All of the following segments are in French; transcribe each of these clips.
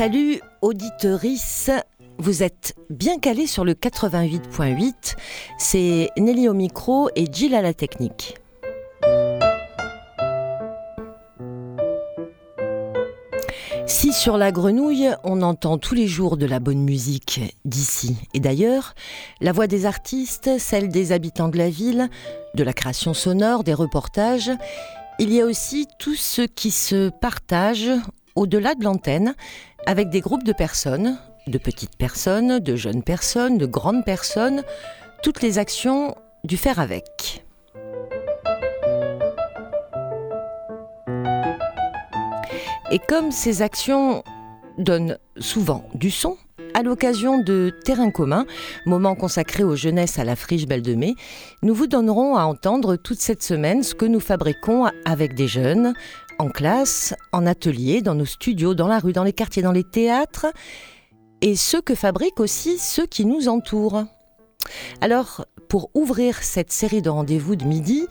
Salut auditeurice, vous êtes bien calé sur le 88.8, c'est Nelly au micro et Jill à la technique. Si sur la grenouille, on entend tous les jours de la bonne musique d'ici et d'ailleurs, la voix des artistes, celle des habitants de la ville, de la création sonore, des reportages, il y a aussi tout ce qui se partage au-delà de l'antenne avec des groupes de personnes, de petites personnes, de jeunes personnes, de grandes personnes, toutes les actions du faire avec. Et comme ces actions donnent souvent du son, à l'occasion de Terrain commun, moment consacré aux jeunesses à la friche Belle de Mai, nous vous donnerons à entendre toute cette semaine ce que nous fabriquons avec des jeunes, en classe, en atelier, dans nos studios, dans la rue, dans les quartiers, dans les théâtres, et ce que fabriquent aussi ceux qui nous entourent. Alors, pour ouvrir cette série de rendez-vous de midi,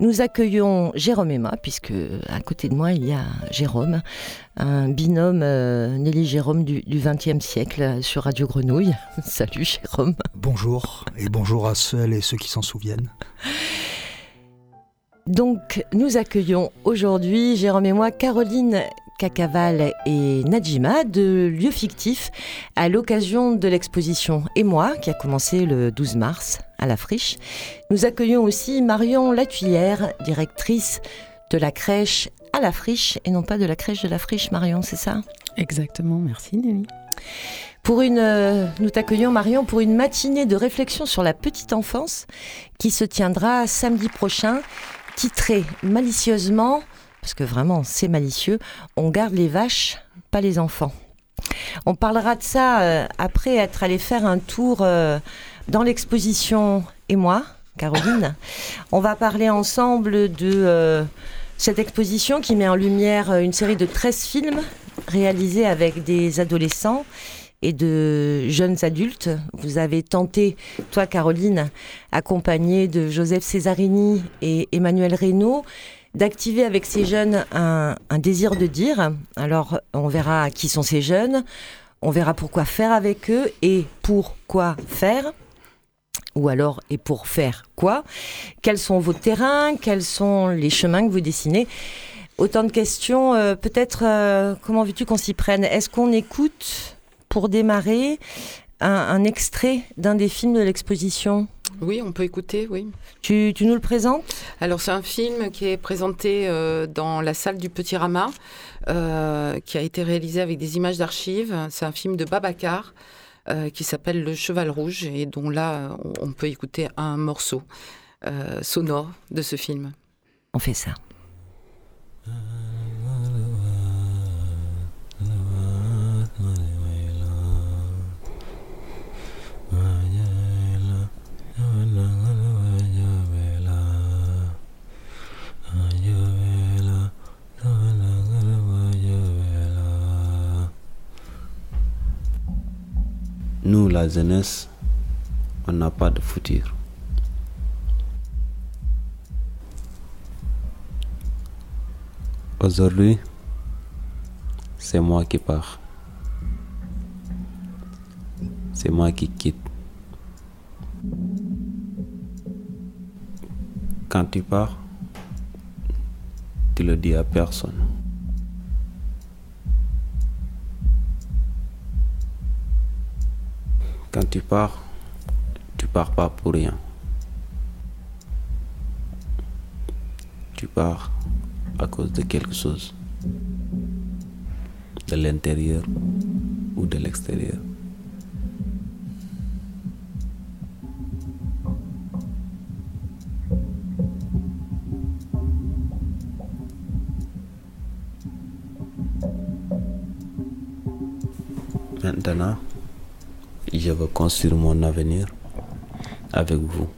nous accueillons Jérôme Emma, puisque à côté de moi, il y a Jérôme, un binôme euh, Nelly Jérôme du XXe siècle sur Radio Grenouille. Salut Jérôme. Bonjour, et bonjour à celles et ceux qui s'en souviennent. Donc, nous accueillons aujourd'hui, Jérôme et moi, Caroline Cacaval et Najima de Lieux Fictifs à l'occasion de l'exposition Et moi, qui a commencé le 12 mars à la Friche. Nous accueillons aussi Marion Latuillère, directrice de la crèche à la Friche et non pas de la crèche de la Friche, Marion, c'est ça? Exactement, merci Nelly. Pour une, euh, nous t'accueillons Marion pour une matinée de réflexion sur la petite enfance qui se tiendra samedi prochain, titrée malicieusement parce que vraiment c'est malicieux, on garde les vaches, pas les enfants. On parlera de ça euh, après être allé faire un tour euh, dans l'exposition et moi, Caroline. On va parler ensemble de euh, cette exposition qui met en lumière une série de 13 films réalisés avec des adolescents et de jeunes adultes. Vous avez tenté, toi Caroline, accompagnée de Joseph Cesarini et Emmanuel Reynaud, d'activer avec ces jeunes un, désir de dire. Alors, on verra qui sont ces jeunes, on verra pourquoi faire avec eux et pourquoi faire. Ou alors, et pour faire quoi Quels sont vos terrains Quels sont les chemins que vous dessinez? Autant de questions. Euh, peut-être, euh, comment veux-tu qu'on s'y prenne? Est-ce qu'on écoute, pour démarrer, un extrait d'un des films de l'exposition oui, on peut écouter, oui. Tu, nous le présentes? Alors, c'est un film qui est présenté euh, dans la salle du Petit Rama, euh, qui a été réalisé avec des images d'archives. C'est un film de Babacar euh, qui s'appelle Le Cheval Rouge et dont là, on peut écouter un morceau sonore de ce film. On fait ça. Nous, la jeunesse, on n'a pas de futur. Aujourd'hui, c'est moi qui pars. C'est moi qui quitte. Quand tu pars, tu le dis à personne. Quand tu pars, tu pars pas pour rien. Tu pars à cause de quelque chose. De l'intérieur ou de l'extérieur. Maintenant, je veux construire mon avenir avec vous.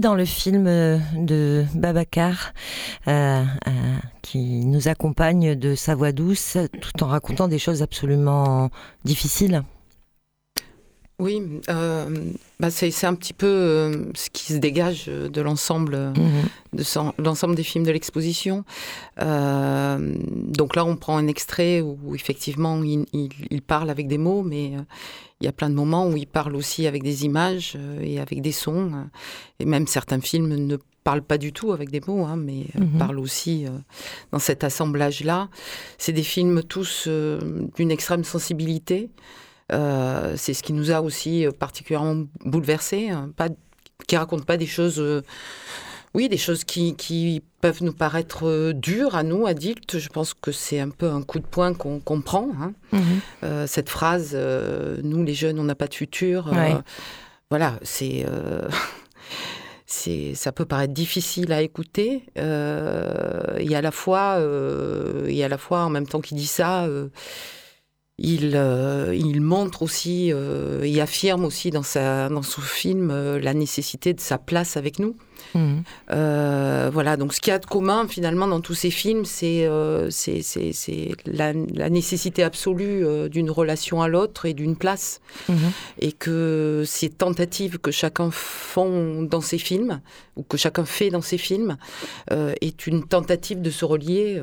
Dans le film euh, de Babacar, euh, euh, qui nous accompagne de sa voix douce, tout en racontant des choses absolument difficiles. Oui, bah c'est un petit peu ce qui se dégage de l'ensemble mhm. de l'ensemble des films de l'exposition. donc là, on prend un extrait où, effectivement il, il, parle avec des mots, mais il y a plein de moments où il parle aussi avec des images euh, et avec des sons. Euh, et même certains films ne parlent pas du tout avec des mots, hein, mais euh, mhm. parlent aussi dans cet assemblage-là. C'est des films tous d'une extrême sensibilité. c'est ce qui nous a aussi particulièrement bouleversés. Hein, pas, qui racontent pas des choses oui, des choses qui, peuvent nous paraître euh, dures à nous, adultes. Je pense que c'est un peu un coup de poing qu'on comprend. Hein. Mhm. Euh, cette phrase, euh, nous les jeunes, on n'a pas de futur. voilà, c'est. ça peut paraître difficile à écouter. et à la fois, et à la fois, en même temps qu'il dit ça, il, il montre aussi, il affirme aussi dans, sa, dans son film la nécessité de sa place avec nous. Euh, voilà, donc ce qu'il y a de commun finalement dans tous ces films, c'est euh, la, nécessité absolue euh, d'une relation à l'autre et d'une place. Mhm. Et que ces tentatives que chacun font dans ses films, ou que chacun fait dans ses films, est une tentative de se relier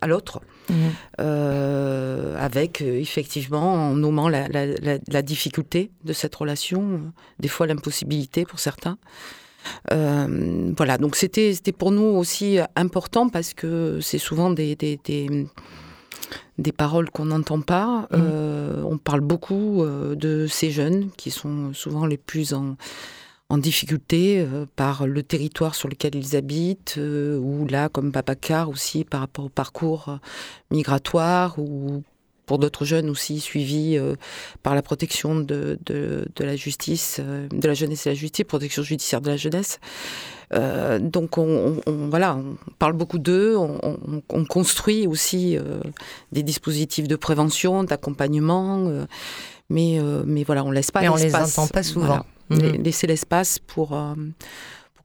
à l'autre. Mhm. avec effectivement en nommant la, la, difficulté de cette relation, des fois l'impossibilité pour certains. Euh, voilà, donc c'était pour nous aussi important parce que c'est souvent des, des, des, paroles qu'on n'entend pas. Mmh. Euh, on parle beaucoup euh, de ces jeunes qui sont souvent les plus en, en difficulté par le territoire sur lequel ils habitent, ou là, comme Babacar aussi, par rapport au parcours migratoire, ou pour d'autres jeunes aussi suivis euh, par la protection de, de, la justice, euh, de la jeunesse et la justice, protection judiciaire de la jeunesse. Euh, donc on, voilà, on parle beaucoup d'eux, on, construit aussi des dispositifs de prévention, d'accompagnement, mais, mais voilà, on laisse pas l'espace. on les entend pas souvent. Mhm. Laisser l'espace pour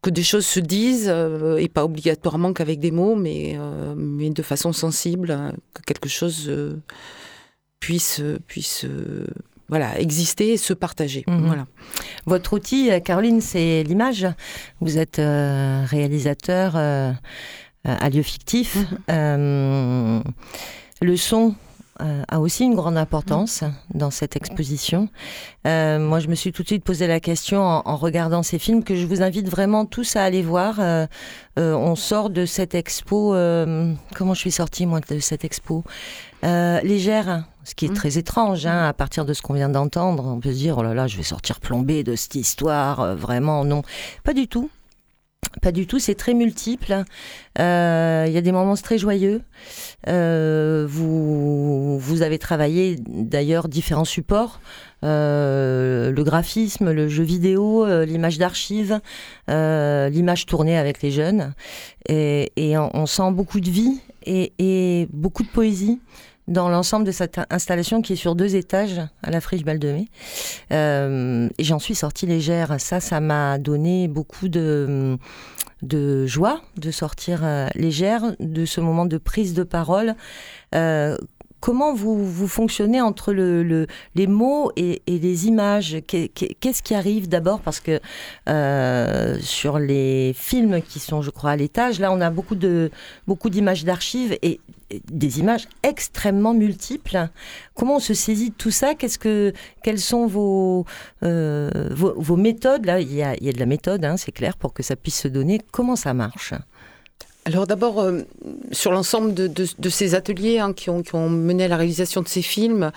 que des choses se disent, et pas obligatoirement qu'avec des mots, mais, mais de façon sensible, que quelque chose puisse, puisse voilà, exister et se partager. Mhm. Voilà. Votre outil, euh, Caroline, c'est l'image. Vous êtes euh, réalisateur euh, à lieu fictif. Mhm. le son, a aussi une grande importance dans cette exposition. moi, je me suis tout de suite posé la question en, regardant ces films que je vous invite vraiment tous à aller voir. on sort de cette expo. comment je suis sortie moi de cette expo? Légère ce qui est mmh. très étrange, hein, à partir de ce qu'on vient d'entendre. On peut se dire, oh là là, je vais sortir plombé de cette histoire, euh, vraiment, non. Pas du tout. Pas du tout, c'est très multiple. Euh, il y a des moments très joyeux. Euh, vous, vous avez travaillé d'ailleurs différents supports. le graphisme, le jeu vidéo, l'image d'archives, l'image tournée avec les jeunes. Et, on, sent beaucoup de vie et, et beaucoup de poésie dans l'ensemble de cette installation qui est sur deux étages à la friche Baldemé. Euh, et j'en suis sortie légère. Ça, ça m'a donné beaucoup de, joie de sortir euh, légère de ce moment de prise de parole. Euh, comment vous, vous fonctionnez entre le, les mots et, les images? Qu'est-ce qui arrive d'abord? Parce que euh, sur les films qui sont, je crois, à l'étage, là, on a beaucoup beaucoup d'images d'archives et des images extrêmement multiples. Comment on se saisit de tout ça? Qu'est-ce que, Quelles sont vos, euh, vos, méthodes? Là, il y a, il y a de la méthode, hein, c'est clair, pour que ça puisse se donner. Comment ça marche? Alors d'abord, euh, sur l'ensemble de, ces ateliers hein, qui, ont, mené à la réalisation de ces films,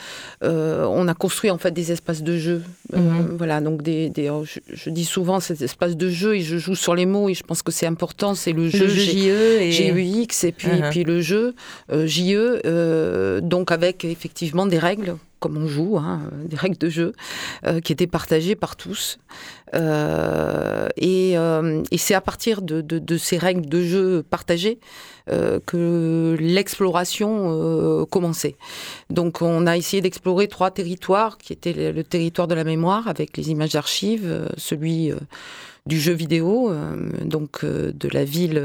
euh, on a construit en fait des espaces de jeu. Euh, mhm. Voilà, donc des, oh, je, dis souvent ces espaces de jeu et je joue sur les mots et je pense que c'est important. C'est le jeu, JE et GUX et puis, uh-huh. puis le jeu JE, donc avec effectivement des règles comme on joue, hein, des règles de jeu qui étaient partagées par tous. Euh, et, euh, c'est à partir de, ces règles de jeu partagées que l'exploration commençait. Donc on a essayé d'explorer trois territoires qui étaient le, territoire de la mémoire avec les images d'archives, celui du jeu vidéo, donc de la ville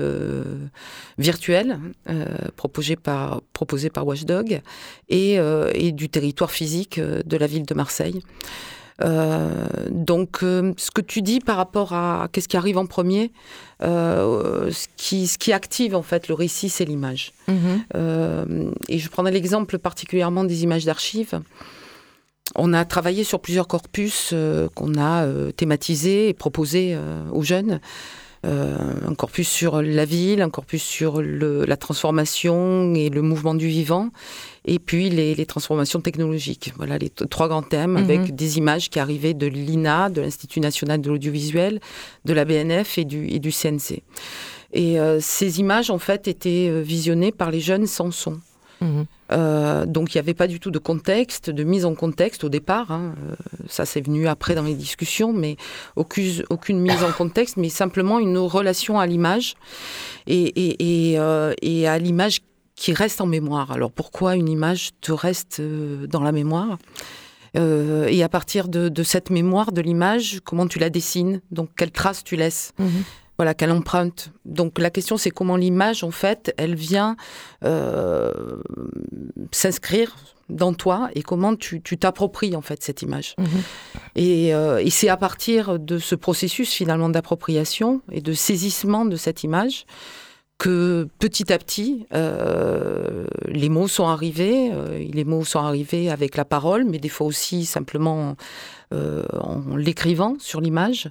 virtuelle proposée par proposée par Watchdog et, et, du territoire physique de la ville de Marseille. Euh, donc, euh, ce que tu dis par rapport à qu'est-ce qui arrive en premier, euh, ce, qui, ce qui active en fait le récit, c'est l'image. Mhm. et je prendrai l'exemple particulièrement des images d'archives. On a travaillé sur plusieurs corpus qu'on a thématisés et proposés aux jeunes. un corpus sur la ville, un corpus sur le, la transformation et le mouvement du vivant, et puis les, transformations technologiques. Voilà les trois grands thèmes mhm. avec des images qui arrivaient de l'INA, de l'Institut national de l'audiovisuel, de la BNF et du, et du CNC. Et euh, ces images, en fait, étaient euh, visionnées par les jeunes sans son. Mhm. Euh, donc il n'y avait pas du tout de contexte, de mise en contexte au départ. Hein. ça c'est venu après dans les discussions, mais aucune, aucune mise en contexte, mais simplement une relation à l'image et, et, et, et à l'image qui reste en mémoire. Alors pourquoi une image te reste euh, dans la mémoire? Euh, et à partir de, cette mémoire de l'image, comment tu la dessines? Donc, quelle trace tu laisses? Mhm. Voilà, quelle empreinte. Donc, la question, c'est comment l'image, en fait, elle vient euh, s'inscrire dans toi et comment tu t'appropries, en fait, cette image. Mhm. Et, et c'est à partir de ce processus, finalement, d'appropriation et de saisissement de cette image que petit à petit, euh, les mots sont arrivés. Euh, les mots sont arrivés avec la parole, mais des fois aussi simplement euh, en l'écrivant sur l'image.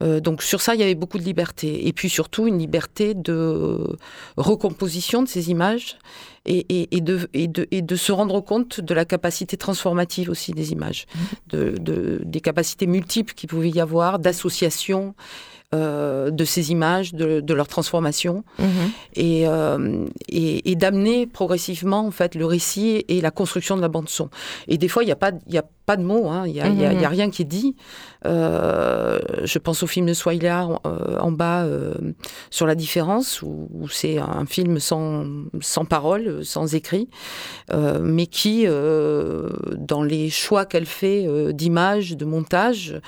donc sur ça, il y avait beaucoup de liberté. Et puis surtout une liberté de recomposition de ces images et, et, de, et, de, et de se rendre compte de la capacité transformative aussi des images, mmh. de, des capacités multiples qu'il pouvait y avoir, d'association. Euh, de ces images, de, leur transformation, mhm. euh, et, et, d'amener progressivement en fait le récit et la construction de la bande son. Et des fois, il n'y a pas, il a pas de mots, hein. il n'y a, a, mhm. rien qui est dit. Euh, je pense au film de Swyla en bas sur la différence, où, c'est un film sans, sans parole, sans écrit, mais qui, dans les choix qu'elle fait d'images, de montage,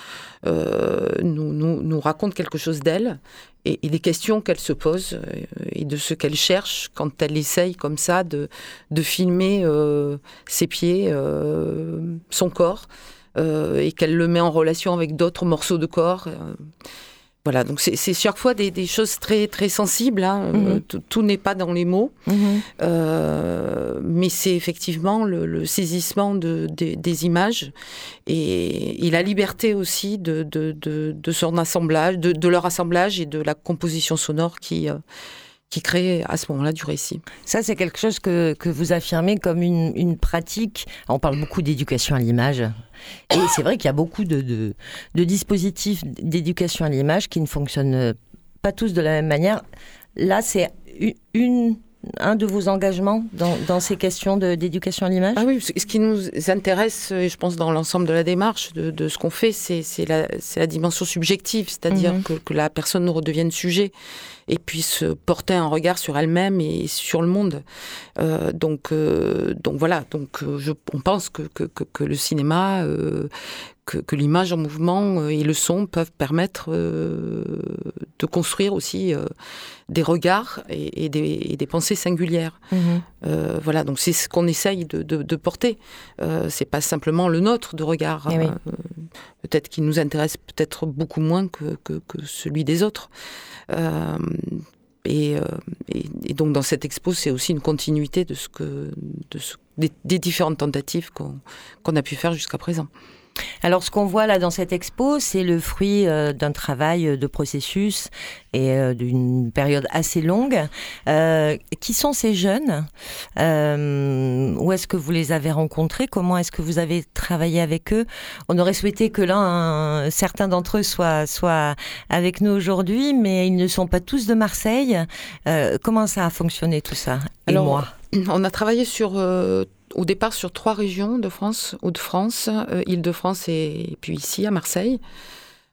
nous, nous, nous raconte quelque chose d'elle et, des questions qu'elle se pose euh, et de ce qu'elle cherche quand elle essaye comme ça de, de filmer euh, ses pieds, euh, son corps, et qu'elle le met en relation avec d'autres morceaux de corps. Voilà, donc c'est chaque fois des, choses très très sensibles. Hein. Mhm. Euh, tout, n'est pas dans les mots, mhm. euh, mais c'est effectivement le, saisissement de, des images et, la liberté aussi de, de, son assemblage, de, leur assemblage et de la composition sonore qui euh, qui crée à ce moment-là du récit. Ça, c'est quelque chose que, que, vous affirmez comme une, une pratique. On parle beaucoup d'éducation à l'image. Et c'est vrai qu'il y a beaucoup de, de, de dispositifs d'éducation à l'image qui ne fonctionnent pas tous de la même manière. Là, c'est une un de vos engagements dans, ces questions d'éducation à l'image? Ah oui, ce qui nous intéresse, et je pense dans l'ensemble de la démarche, de, ce qu'on fait, c'est la, la, dimension subjective, c'est-à-dire mhm. que, que, la personne redevienne sujet et puisse porter un regard sur elle-même et sur le monde. Euh, donc, euh, donc voilà, donc euh, je, on pense que, que, que le cinéma, que, l'image en mouvement et le son peuvent permettre de construire aussi des regards et, des, des, pensées singulières. Mhm. voilà, donc c'est ce qu'on essaye de, de, porter. c'est pas simplement le nôtre de regard. Eh peut-être qu'il nous intéresse peut-être beaucoup moins que, que, que celui des autres. Euh, euh, et, et, donc dans cette expo, c'est aussi une continuité de ce que, de ce, des différentes tentatives qu'on a pu faire jusqu'à présent. Alors, ce qu'on voit là dans cette expo, c'est le fruit euh, d'un travail euh, de processus et euh, d'une période assez longue. qui sont ces jeunes? Où est-ce que vous les avez rencontrés? Comment est-ce que vous avez travaillé avec eux? On aurait souhaité que l'un, certains d'entre eux soient, soient avec nous aujourd'hui, mais ils ne sont pas tous de Marseille. comment ça a fonctionné tout ça? Et Alors, moi? On a travaillé sur au départ sur trois régions de France, Hauts-de-France, euh, Île-de-France et, puis ici à Marseille.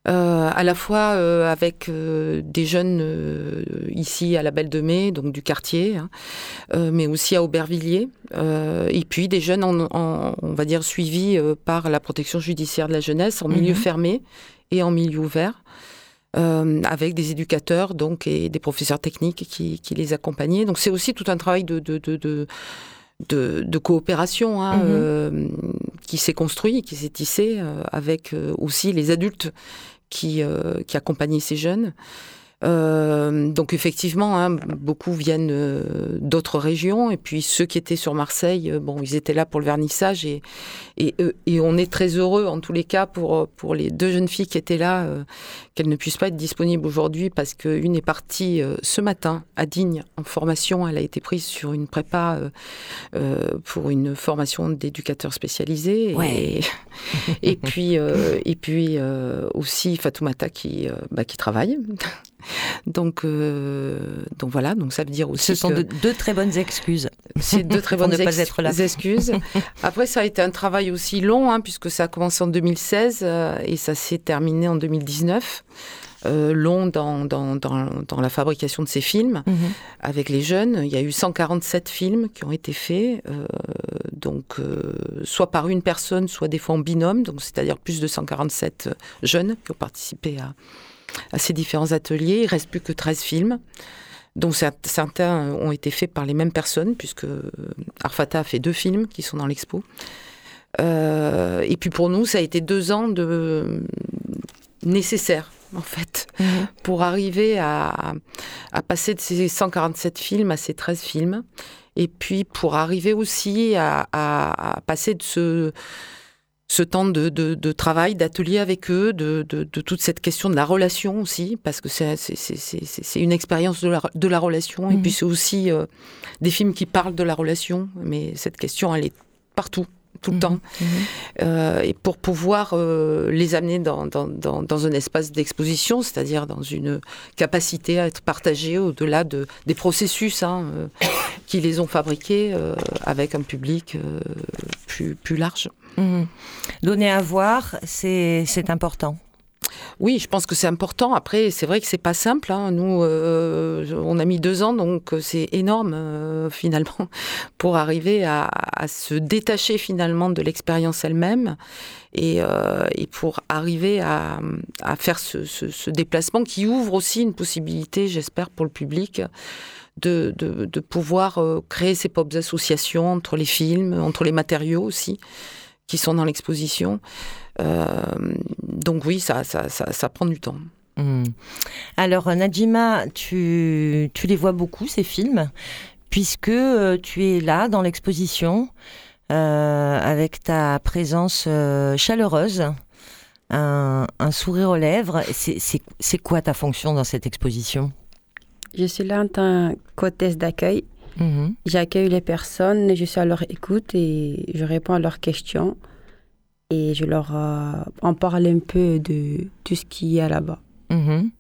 Euh, à la fois euh, avec euh, des jeunes ici à la Belle de Mai, donc du quartier, hein, mais aussi à Aubervilliers, et puis des jeunes, en, on va dire, suivis par la protection judiciaire de la jeunesse en milieu mhm. fermé et en milieu ouvert. avec des éducateurs donc et des professeurs techniques qui, les accompagnaient. Donc c'est aussi tout un travail de, de, de, de coopération hein, mhm. qui s'est construit, qui s'est tissé avec aussi les adultes qui, euh, qui accompagnait ces jeunes. Euh, donc effectivement, hein, beaucoup viennent euh, d'autres régions. Et puis ceux qui étaient sur Marseille, euh, bon, ils étaient là pour le vernissage. Et, et, et, on est très heureux en tous les cas pour, pour les deux jeunes filles qui étaient là, qu'elles ne puissent pas être disponibles aujourd'hui parce qu'une est partie ce matin à Digne en formation, elle a été prise sur une prépa pour une formation d'éducateur spécialisé. Et, et puis, et puis aussi Fatoumata qui, bah, qui travaille. Donc, euh, donc voilà, donc ça veut dire aussi. Ce sont deux très bonnes excuses. C'est deux très bonnes excuses. Après, ça a été un travail aussi long, hein, puisque ça a commencé en 2016 euh, et ça s'est terminé en 2019. Euh, long dans, dans, dans, la fabrication de ces films mhm. avec les jeunes. Il y a eu 147 films qui ont été faits, donc soit par une personne, soit des fois en binôme, donc c'est-à-dire plus de 147 jeunes qui ont participé à, à ces différents ateliers. Il reste plus que 13 films dont certains ont été faits par les mêmes personnes, puisque Arfata a fait deux films qui sont dans l'expo. Euh, et puis pour nous, ça a été deux ans de nécessaires, en fait, mhm. pour arriver à, passer de ces 147 films à ces 13 films. Et puis pour arriver aussi à passer de ce ce temps de, de, travail, d'atelier avec eux, de, de, toute cette question de la relation aussi, parce que c'est une expérience de la, de la relation, et mmh. puis c'est aussi euh, des films qui parlent de la relation, mais cette question, elle est partout tout le mmh. temps. Mmh. Euh, et pour pouvoir euh, les amener dans, dans, dans, un espace d'exposition, c'est-à-dire dans une capacité à être partagée au-delà de, des processus hein, qui les ont fabriqués avec un public plus, plus large. Mhm. Donner à voir, c'est important. Oui, je pense que c'est important. Après, c'est vrai que c'est pas simple. Hein. Nous, euh, on a mis deux ans, donc euh, c'est énorme euh, finalement pour arriver à, se détacher finalement de l'expérience elle-même et, pour arriver à, faire ce, déplacement qui ouvre aussi une possibilité, j'espère, pour le public. De, de pouvoir créer ses propres associations entre les films, entre les matériaux aussi qui sont dans l'exposition. Euh, donc oui, ça, ça, ça, prend du temps. Hmm. Alors Najima, tu, tu, les vois beaucoup, ces films, puisque euh, tu es là dans l'exposition euh, avec ta présence chaleureuse, un, un, sourire aux lèvres. C'est quoi ta fonction dans cette exposition? Je suis là en tant qu'hôtesse d'accueil Mhm. J'accueille les personnes, je suis à leur écoute et je réponds à leurs questions et je leur euh, en parle un peu de tout ce qu'il y a là-bas. Mhm.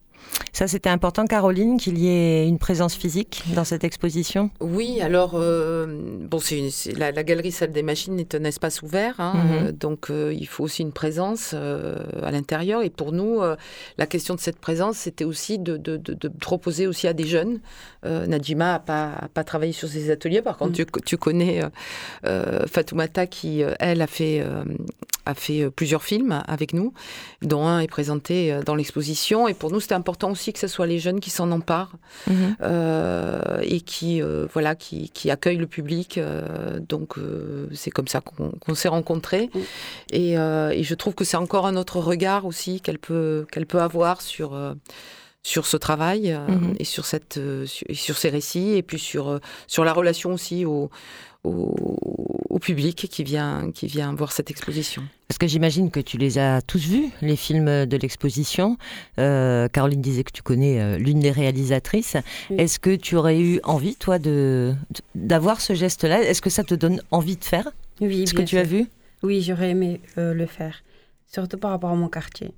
Ça, c'était important, Caroline, qu'il y ait une présence physique dans cette exposition? Oui, alors, euh, bon, c'est la, galerie Salle des Machines est un espace ouvert, hein, mhm. euh, donc euh, il faut aussi une présence à l'intérieur. Et pour nous, la question de cette présence, c'était aussi de, de, de, proposer aussi à des jeunes. Nadjima n'a pas, pas travaillé sur ces ateliers, par contre, mhm. tu, tu, connais Fatoumata qui, elle, a fait, a fait plusieurs films avec nous, dont un est présenté dans l'exposition. Et pour nous, c'était important aussi que ce soit les jeunes qui s'en emparent mhm. euh, et qui, euh, voilà, qui, qui, accueillent le public. Euh, donc, c'est comme ça qu'on s'est rencontrés. Et, et, je trouve que c'est encore un autre regard aussi qu'elle peut, qu'elle peut avoir sur sur ce travail mhm. et sur cette sur, sur, ces récits et puis sur sur la relation aussi au, au, public qui vient, qui vient voir cette exposition. Parce que j'imagine que tu les as tous vus, les films de l'exposition. Euh, Caroline disait que tu connais euh, l'une des réalisatrices. Est-ce que tu aurais eu envie, toi, de d'avoir ce geste-là? Est-ce que ça te donne envie de faire Oui, ce que tu as vu? Oui, j'aurais aimé euh, le faire, surtout par rapport à mon quartier.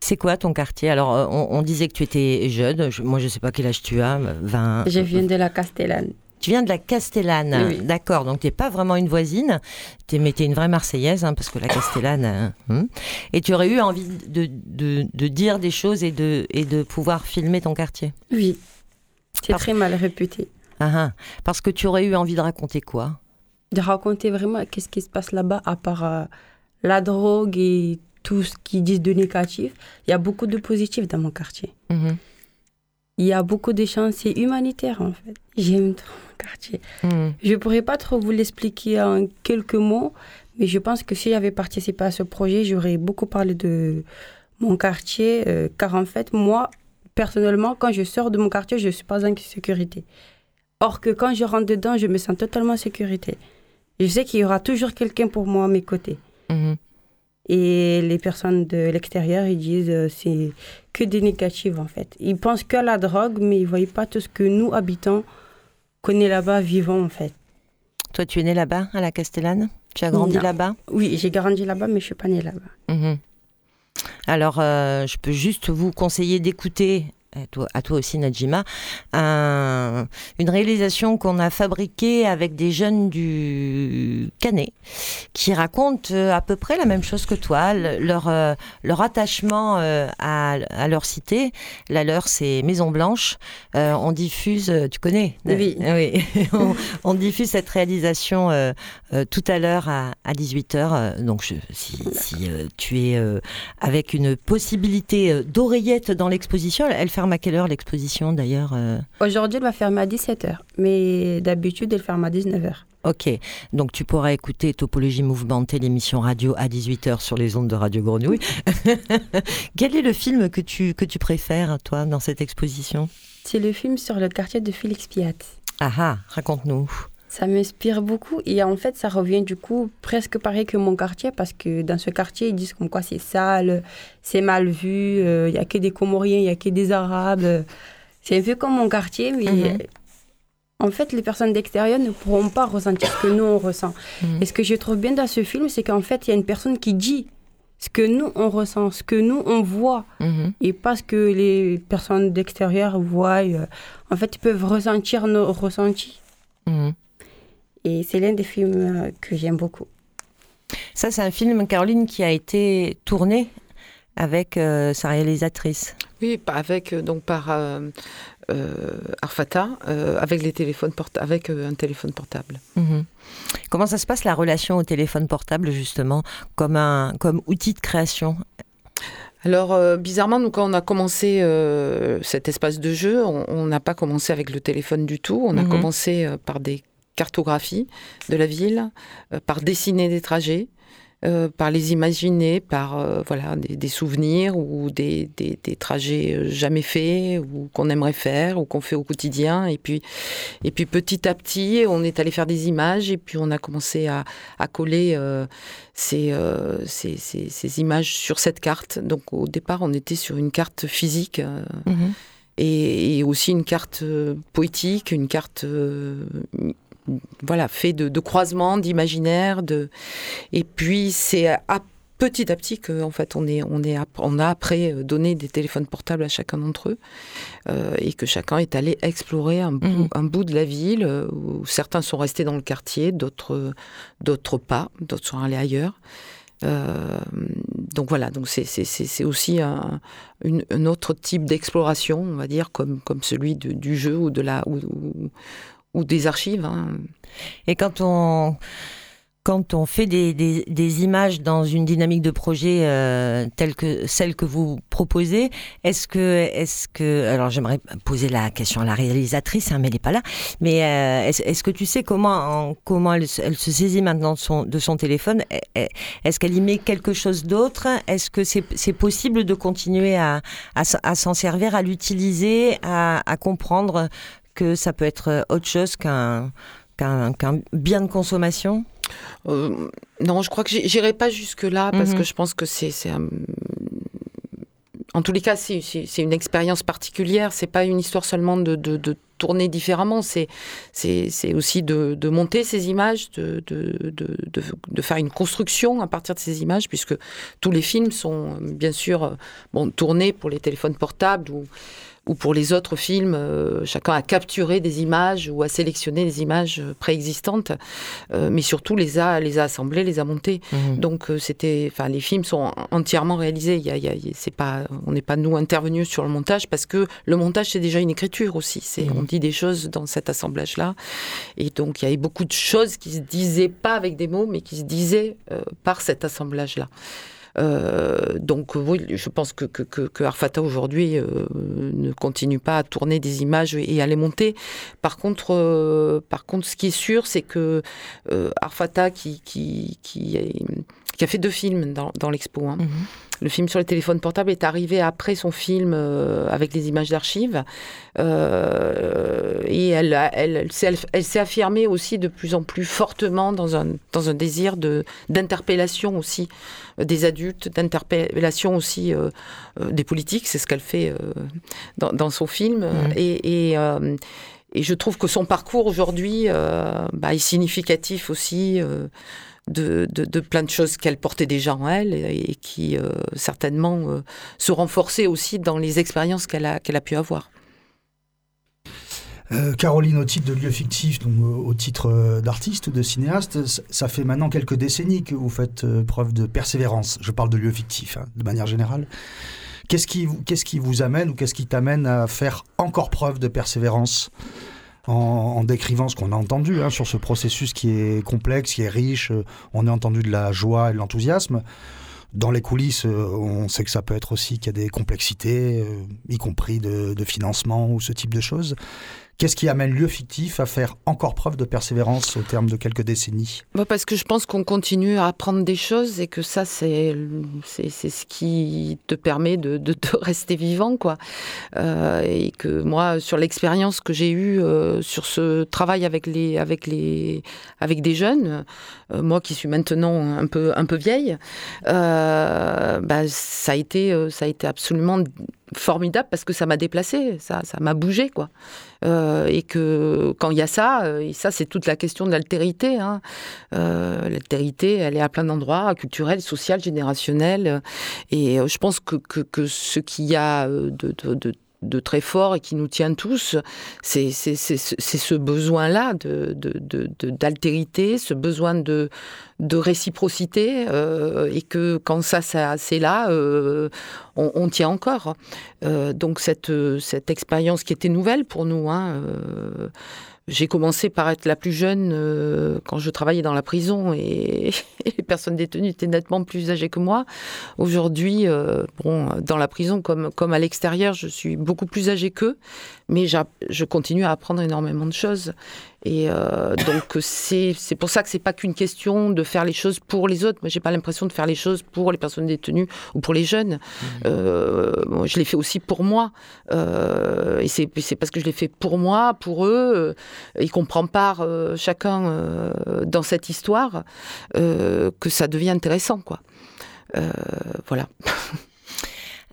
C'est quoi ton quartier? Alors, on, disait que tu étais jeune. moi, je ne sais pas quel âge tu as. 20. Je viens de la Castellane. Tu viens de la Castellane, d'accord. Donc tu n'es pas vraiment une voisine, tu mais tu es une vraie Marseillaise, hein, parce que la Castellane. Hein, hein. et tu aurais eu envie de, de, dire des choses et de, et de pouvoir filmer ton quartier? Oui, c'est très mal réputé. Ah, ah. parce que tu aurais eu envie de raconter quoi? De raconter vraiment qu'est-ce qui se passe là-bas, à part euh, la drogue et tout ce qu'ils disent de négatif. Il y a beaucoup de positifs dans mon quartier. Mhm. Il y a beaucoup de chances, c'est humanitaire en fait. J'aime trop mon quartier. Mhm. Je ne pourrais pas trop vous l'expliquer en quelques mots, mais je pense que si j'avais participé à ce projet, j'aurais beaucoup parlé de mon quartier, euh, car en fait, moi, personnellement, quand je sors de mon quartier, je ne suis pas en sécurité. Or que quand je rentre dedans, je me sens totalement en sécurité. Je sais qu'il y aura toujours quelqu'un pour moi à mes côtés. Mhm. Et les personnes de l'extérieur, ils disent euh, c'est que des négatives en fait. Ils pensent qu'à la drogue, mais ils ne voient pas tout ce que nous, habitants, connaissons là-bas, vivons en fait. Toi, tu es né là-bas, à la Castellane? Tu as grandi là-bas? Oui, j'ai grandi là-bas, mais je ne suis pas née là-bas. Mhm. Alors, euh, je peux juste vous conseiller d'écouter à toi, aussi Najima, une réalisation qu'on a fabriquée avec des jeunes du Canet qui racontent euh, à peu près la même chose que toi, leur, euh, leur attachement euh, à, leur cité. La leur, c'est Maison Blanche. on diffuse, tu connais? Oui. oui. on, diffuse cette réalisation tout à l'heure à, 18h. Donc, je, si, si tu es avec une possibilité d'oreillette dans l'exposition, elle ferme à quelle heure l'exposition d'ailleurs euh Aujourd'hui, elle va fermer à 17h, mais d'habitude, elle ferme à 19h. Ok, donc tu pourras écouter Topologie Mouvementée, l'émission radio à 18h sur les ondes de Radio Grenouille. Quel est le film que tu, que tu préfères, toi, dans cette exposition? C'est le film sur le quartier de Félix Piat. Ah ah, raconte-nous ça m'inspire beaucoup et en fait ça revient du coup presque pareil que mon quartier parce que dans ce quartier ils disent comme quoi c'est sale, c'est mal vu, il euh, y a que des Comoriens, il y a que des Arabes. C'est un peu comme mon quartier mais mhm. en fait les personnes d'extérieur ne pourront pas ressentir ce que nous on ressent. Mhm. Et ce que je trouve bien dans ce film c'est qu'en fait il y a une personne qui dit ce que nous on ressent, ce que nous on voit mhm. et pas ce que les personnes d'extérieur voient. Euh, en fait ils peuvent ressentir nos ressentis. Et c'est l'un des films euh, que j'aime beaucoup. Ça, c'est un film, Caroline, qui a été tourné avec euh, sa réalisatrice. Oui, avec euh, donc par Arfata, avec les téléphones avec un téléphone portable. Mhm. Comment ça se passe la relation au téléphone portable justement comme un comme outil de création? Alors, bizarrement, nous, quand on a commencé cet espace de jeu, on n'a pas commencé avec le téléphone du tout. On a mhm. commencé par des cartographie de la ville, euh, par dessiner des trajets, euh, par les imaginer, par euh, voilà des, souvenirs ou des, des, trajets jamais faits ou qu'on aimerait faire ou qu'on fait au quotidien. Et puis, et puis petit à petit, on est allé faire des images et puis on a commencé à, à coller ces, ces, ces, images sur cette carte. Donc au départ, on était sur une carte physique. Et, et, aussi une carte poétique, une carte voilà, fait de, de croisements, d'imaginaire, de... et puis c'est à petit à petit qu'en fait on est on est on a après euh, donné des téléphones portables à chacun d'entre eux euh, et que chacun est allé explorer un bout, mhm. un bout de la ville euh, où certains sont restés dans le quartier d'autres d'autres pas d'autres sont allés ailleurs donc voilà donc c'est c'est aussi un, un, autre type d'exploration on va dire comme comme celui du jeu ou de la ou, ou des archives. Hein. Et quand on quand on fait des, des, images dans une dynamique de projet euh, telle que celle que vous proposez, est-ce que, est-ce que, alors j'aimerais poser la question à la réalisatrice, hein, mais elle n'est pas là, mais euh, est-ce, que tu sais comment, comment elle, se saisit maintenant de son, de son téléphone? Est-ce qu'elle y met quelque chose d'autre? Est-ce que c'est, c'est possible de continuer à, à, à s'en servir, à l'utiliser, à, à comprendre que ça peut être euh, autre chose qu'un qu'un bien de consommation? Euh, Non, je crois que j'irai pas jusque-là parce mhm. que je pense que c'est. En tous les cas, c'est une expérience particulière. C'est pas une histoire seulement de, de, tourner différemment. C'est aussi de, de, monter ces images, de, de, faire une construction à partir de ces images, puisque tous les films sont bien sûr bon, tournés pour les téléphones portables ou ou pour les autres films, chacun a capturé des images ou a sélectionné des images préexistantes, mais surtout les a, les a assemblées, les a montées. Mmh. Donc c'était, enfin, les films sont entièrement réalisés. Il y a, c'est pas, on n'est pas nous intervenus sur le montage parce que le montage c'est déjà une écriture aussi. C'est, mmh. on dit des choses dans cet assemblage-là, et donc il y avait beaucoup de choses qui se disaient pas avec des mots, mais qui se disaient par cet assemblage-là. Euh, donc oui, je pense que, que, que, Arfata aujourd'hui euh, ne continue pas à tourner des images et à les monter. Par contre, euh, par contre ce qui est sûr, c'est que Arfata, qui, qui, qui, qui, a fait deux films dans, dans l'expo, hein, mhm. Le film sur les téléphones portables est arrivé après son film euh, avec les images d'archives. Euh, et elle, elle, elle, elle s'est affirmée aussi de plus en plus fortement dans un, dans un désir d'interpellation aussi euh, des adultes, d'interpellation aussi des politiques. C'est ce qu'elle fait dans, dans, son film. Mmh. Et. et et je trouve que son parcours aujourd'hui bah, est significatif aussi de, plein de choses qu'elle portait déjà en elle et, qui euh, certainement euh, se renforçaient aussi dans les expériences qu'elle a, pu avoir. Euh, Caroline, au titre de lieu fictif, donc au titre d'artiste ou de cinéaste, ça fait maintenant quelques décennies que vous faites preuve de persévérance. Je parle de lieu fictif, hein, de manière générale. Qu'est-ce qui vous amène ou qu'est-ce qui t'amène à faire encore preuve de persévérance? En, décrivant ce qu'on a entendu hein, sur ce processus qui est complexe, qui est riche. Euh, on a entendu de la joie et de l'enthousiasme. Dans les coulisses, euh, on sait que ça peut être aussi qu'il y a des complexités, euh, y compris de, de, financement ou ce type de choses. Qu'est-ce qui amène lieu fictif à faire encore preuve de persévérance au terme de quelques décennies? Bah Parce que je pense qu'on continue à apprendre des choses et que ça, c'est ce qui te permet de, de, rester vivant. quoi. Euh, et que moi, sur l'expérience que j'ai eue euh, sur ce travail avec, les, avec, les, avec des jeunes, euh, moi qui suis maintenant un peu, un peu vieille, bah, ça, a été, ça a été absolument formidable parce que ça m'a déplacé, ça, ça m'a bougé, quoi. Euh, et que quand il y a ça, euh, ça c'est toute la question de l'altérité. Hein. Euh, l'altérité, elle est à plein d'endroits, culturelle, sociale, générationnelle. Et je pense que, que, ce qu'il y a de très fort et qui nous tient tous, c'est ce besoin-là d'altérité, de, de, ce besoin de, de réciprocité, euh, et que quand ça, c'est là, euh, on, tient encore. Euh, donc cette, cette expérience qui était nouvelle pour nous, hein, j'ai commencé par être la plus jeune quand je travaillais dans la prison et, les personnes détenues étaient nettement plus âgées que moi. Aujourd'hui, bon, dans la prison comme, comme à l'extérieur, je suis beaucoup plus âgée qu'eux, mais je continue à apprendre énormément de choses. Et euh, donc c'est pour ça que c'est pas qu'une question de faire les choses pour les autres. Moi, j'ai pas l'impression de faire les choses pour les personnes détenues ou pour les jeunes. Mmh. Euh, je l'ai fait aussi pour moi. Euh, et c'est parce que je l'ai fait pour moi, pour eux, et qu'on prend part chacun dans cette histoire que ça devient intéressant, quoi. voilà.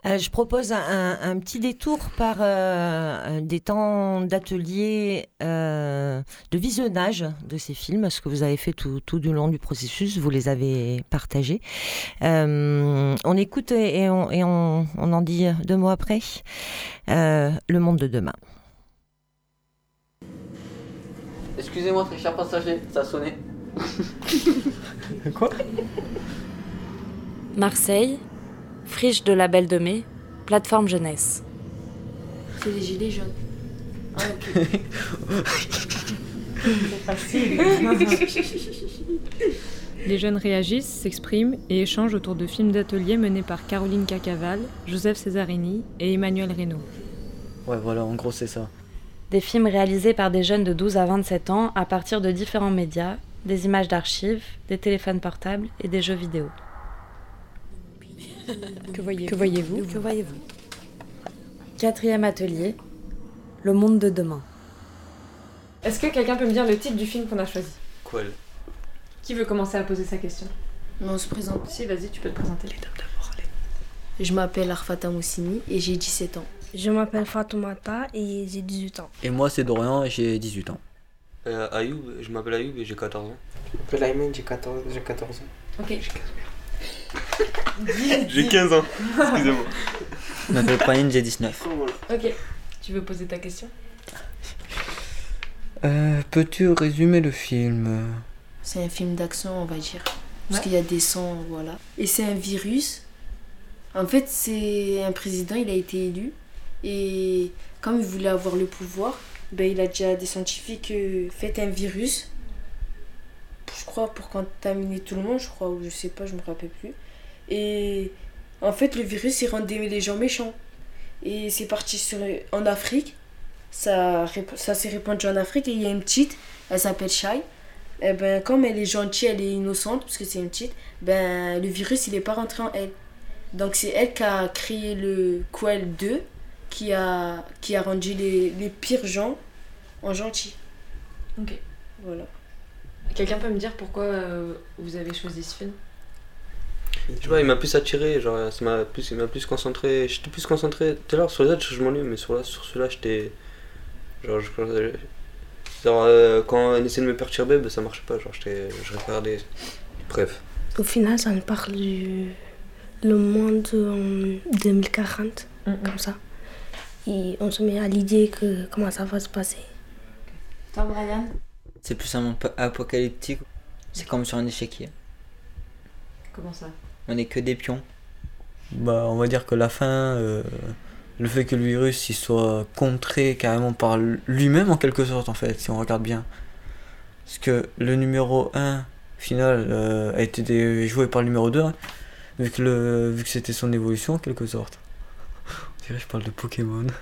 Euh, je propose un, petit détour par euh, des temps d'atelier euh, de visionnage de ces films, ce que vous avez fait tout, tout, du long du processus, vous les avez partagés. on écoute et, on, et on, on, en dit deux mots après. le monde de demain. Excusez-moi, très cher passager, ça a sonné. Quoi? Marseille, Friche de la Belle de Mai, plateforme jeunesse. C'est des gilets jaunes. Ah, Les jeunes réagissent, s'expriment et échangent autour de films d'atelier menés par Caroline Cacaval, Joseph Cesarini et Emmanuel Reynaud. Ouais, voilà, en gros, c'est ça. Des films réalisés par des jeunes de 12 à 27 ans à partir de différents médias, des images d'archives, des téléphones portables et des jeux vidéo. Que voyez-vous? Que voyez-vous? Quatrième atelier, le monde de demain. Est-ce que quelqu'un peut me dire le titre du film qu'on a choisi? Quoi Qui veut commencer à poser sa question? On se présente. Si, vas-y, tu peux te présenter. Je m'appelle Arfata Moussini et j'ai 17 ans. Je m'appelle Fatoumata et j'ai 18 ans. Et moi, c'est Dorian et j'ai 18 ans. Euh, Ayoub, je m'appelle Ayoub et j'ai 14 ans. Je m'appelle Aymen, j'ai 14, 14 ans. Ok. J'ai 15 ans. J'ai 15 ans, excusez-moi. Je m'appelle Païn, j'ai 19. Ok. Tu veux poser ta question? Euh, Peux-tu résumer le film? C'est un film d'action, on va dire. Parce qu'il y a des sons, voilà. Et c'est un virus. En fait, c'est un président, il a été élu. Et comme il voulait avoir le pouvoir, ben, il a déjà des scientifiques euh, fait un virus. Je crois pour contaminer tout le monde, je crois, ou je sais pas, je me rappelle plus. Et en fait, le virus, il rendait les gens méchants. Et c'est parti sur, en Afrique. Ça, ça s'est répandu en Afrique et il y a une petite, elle s'appelle Shai. Et eh ben, comme elle est gentille, elle est innocente, parce que c'est une petite, ben, le virus, il n'est pas rentré en elle. Donc c'est elle qui a créé le Quell 2, qui a, qui a rendu les, les pires gens en gentils. Ok. Voilà. Quelqu'un peut me dire pourquoi euh, vous avez choisi ce film? Tu vois, il m'a plus attiré, genre, ça m'a plus, il m'a plus concentré. J'étais plus concentré. Tout à l'heure, sur les autres, je m'ennuie, mais sur, là, sur celui-là, j'étais. Genre, je, genre euh, quand on essayait de me perturber, ben, ça marchait pas. Genre, j'étais, je regardais. Bref. Au final, ça nous parle du le monde en 2040, comme ça. Et on se met à l'idée que comment ça va se passer. Toi, Brian? C'est plus un monde apocalyptique. C'est comme sur un échiquier. Comment ça? On est que des pions. Bah, on va dire que la fin, euh, le fait que le virus il soit contré carrément par lui-même en quelque sorte en fait, si on regarde bien. Parce que le numéro 1 final euh, a été joué par le numéro 2, hein, vu que, le, vu que c'était son évolution en quelque sorte. On dirait que je parle de Pokémon.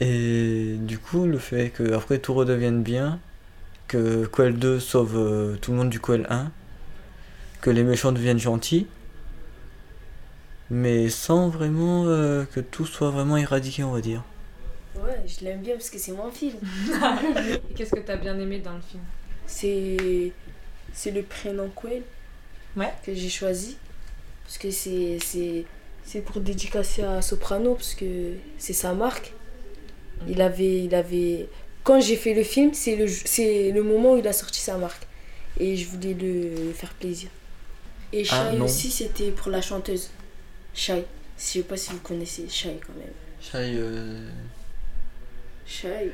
Et du coup, le fait que après tout redevienne bien, que Quell 2 sauve euh, tout le monde du Quell 1, que les méchants deviennent gentils, mais sans vraiment euh, que tout soit vraiment éradiqué, on va dire. Ouais, je l'aime bien parce que c'est mon film. Qu'est-ce que t'as bien aimé dans le film? C'est c'est le prénom ouais. que j'ai choisi parce que c'est c'est pour dédicacer à Soprano parce que c'est sa marque. Il avait il avait quand j'ai fait le film, c'est le c'est le moment où il a sorti sa marque et je voulais le faire plaisir. Et Ah, Shai aussi, c'était pour la chanteuse. Shai. Je sais pas si vous connaissez Shai quand même. Shai, euh... Shai.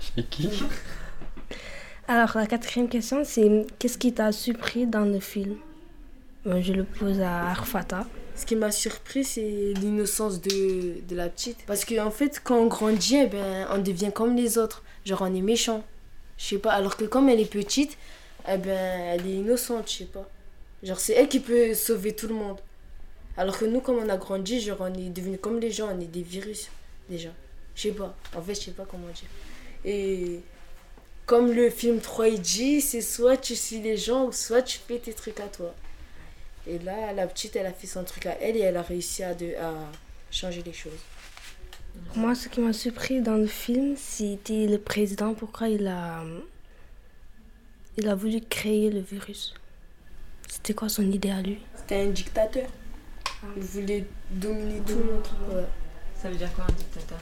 C'est qui Alors, la quatrième question, c'est qu'est-ce qui t'a surpris dans le film? Je le pose à Arfata. Ce qui m'a surpris, c'est l'innocence de, de la petite. Parce qu'en en fait, quand on grandit, eh ben, on devient comme les autres. Genre, on est méchant. Je sais pas. Alors que comme elle est petite, eh ben, elle est innocente, je sais pas. Genre, c'est elle qui peut sauver tout le monde. Alors que nous, comme on a grandi, genre, on est devenu comme les gens, on est des virus, déjà. Je sais pas. En fait, je sais pas comment dire. Et comme le film 3 il dit, c'est soit tu suis les gens ou soit tu fais tes trucs à toi. Et là, la petite, elle a fait son truc à elle et elle a réussi à, de, à changer les choses. Moi, ce qui m'a surpris dans le film, c'était le président, pourquoi il a, il a voulu créer le virus. C'était quoi son idée à lui C'était un dictateur. Il voulait dominer tout le monde. Ouais. Ça veut dire quoi un dictateur?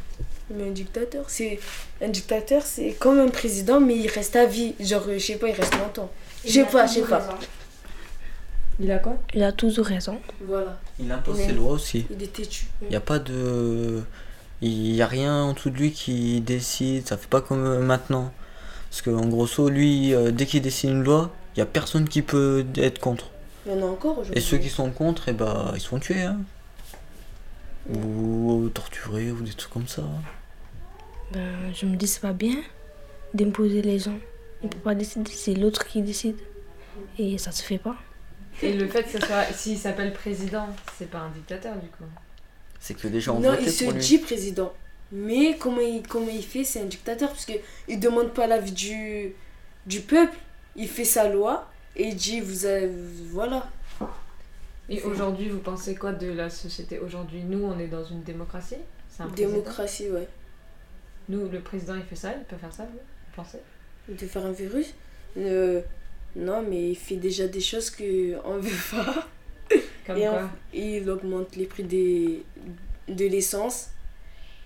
Mais un dictateur, c'est un dictateur, c'est comme un président, mais il reste à vie. Genre, je sais pas, il reste longtemps. Je sais pas, je sais pas. Il a quoi? Il a toujours raison. Voilà. Il impose ses lois aussi. Il est têtu. Il n'y a pas de. Il n'y a rien en dessous de lui qui décide, ça fait pas comme maintenant. Parce qu'en grosso, lui, euh, dès qu'il décide une loi, il n'y a personne qui peut être contre. Il y en a encore aujourd'hui. Et ceux qui sont contre, eh ben, ils se font tuer. Hein. Ou torturés, ou des trucs comme ça. Ben, je me dis, c'est pas bien d'imposer les gens. Il peut pas décider, c'est l'autre qui décide. Et ça se fait pas. Et le fait que ce soit. S'il s'appelle président, c'est pas un dictateur du coup. C'est que les gens ont Non, voté il se pour lui. dit président. Mais comment il, comment il fait, c'est un dictateur. Parce qu'il ne demande pas l'avis du, du peuple. Il fait sa loi et il dit, vous avez, voilà. Et aujourd'hui, vous pensez quoi de la société Aujourd'hui, nous, on est dans une démocratie un Démocratie, ouais. Nous, le président, il fait ça, il peut faire ça, vous vous pensez? De faire un virus? Euh, Non, mais il fait déjà des choses qu'on ne veut pas. Comme et quoi? il augmente les prix des, de l'essence.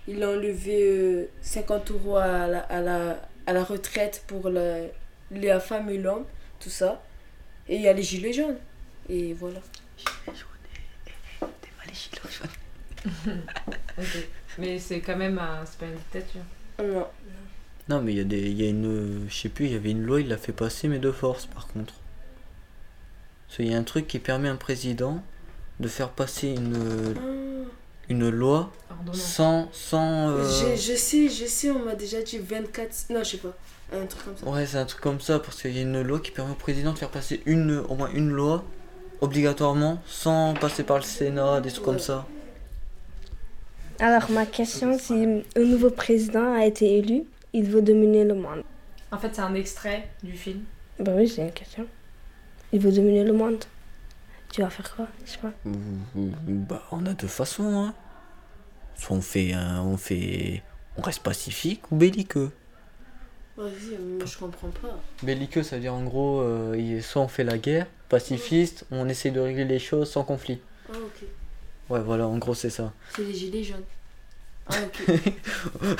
Il a enlevé euh, 50 euros à la, à la, à la retraite pour la, la femme et l'homme, tout ça. Et il y a les gilets jaunes. Et voilà. ok. Mais c'est quand même un... c'est pas une dictature. Non. Non, mais il y a des, il y a une, je sais plus, il y avait une loi, il l'a fait passer, mais de force, par contre. Qu'il y a un truc qui permet à un président de faire passer une, une loi sans, sans. euh, Je, je sais, je sais, on m'a déjà dit 24. Non, je sais pas. Un truc comme ça. Ouais, c'est un truc comme ça, parce qu'il y a une loi qui permet au président de faire passer une, au moins une loi, obligatoirement, sans passer par le Sénat, des trucs comme ça. Alors, ma question, si un nouveau président a été élu, il veut dominer le monde. En fait, c'est un extrait du film. Bah oui, c'est une question. Il veut dominer le monde. Tu vas faire quoi Je sais pas. Bah, on a deux façons, hein. Soit on fait, un- on fait, on reste pacifique ou belliqueux. Vas-y, moi je comprends pas. Belliqueux, ça veut dire en gros, euh, soit on fait la guerre, pacifiste, on essaie de régler les choses sans conflit. Ah, ok. Ouais, voilà, en gros, c'est ça. C'est les gilets jaunes. Ah, ok.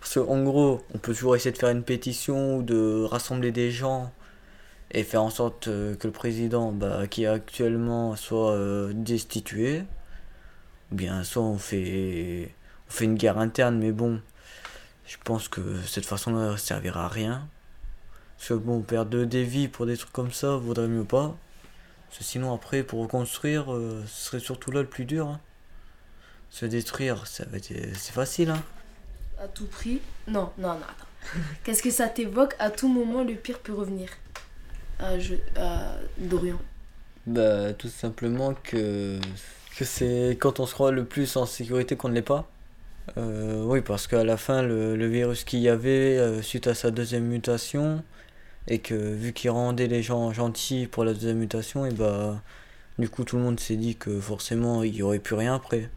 Parce qu'en gros, on peut toujours essayer de faire une pétition ou de rassembler des gens et faire en sorte euh, que le président bah, qui est actuellement soit euh, destitué. Ou bien soit on fait, on fait une guerre interne, mais bon, je pense que cette façon-là servira à rien. Parce que bon, perdre des vies pour des trucs comme ça, vaudrait mieux pas. Parce que sinon, après, pour reconstruire, euh, ce serait surtout là le plus dur. hein. Se détruire, ça va être, c'est facile. Hein. À tout prix. Non, non, non, attends. Qu'est-ce que ça t'évoque? À tout moment, le pire peut revenir. À, je, à Dorian. Bah, tout simplement que, que c'est quand on se croit le plus en sécurité qu'on ne l'est pas. Euh, oui, parce qu'à la fin, le, le virus qu'il y avait euh, suite à sa deuxième mutation, et que vu qu'il rendait les gens gentils pour la deuxième mutation, et bah, du coup, tout le monde s'est dit que forcément, il n'y aurait plus rien après.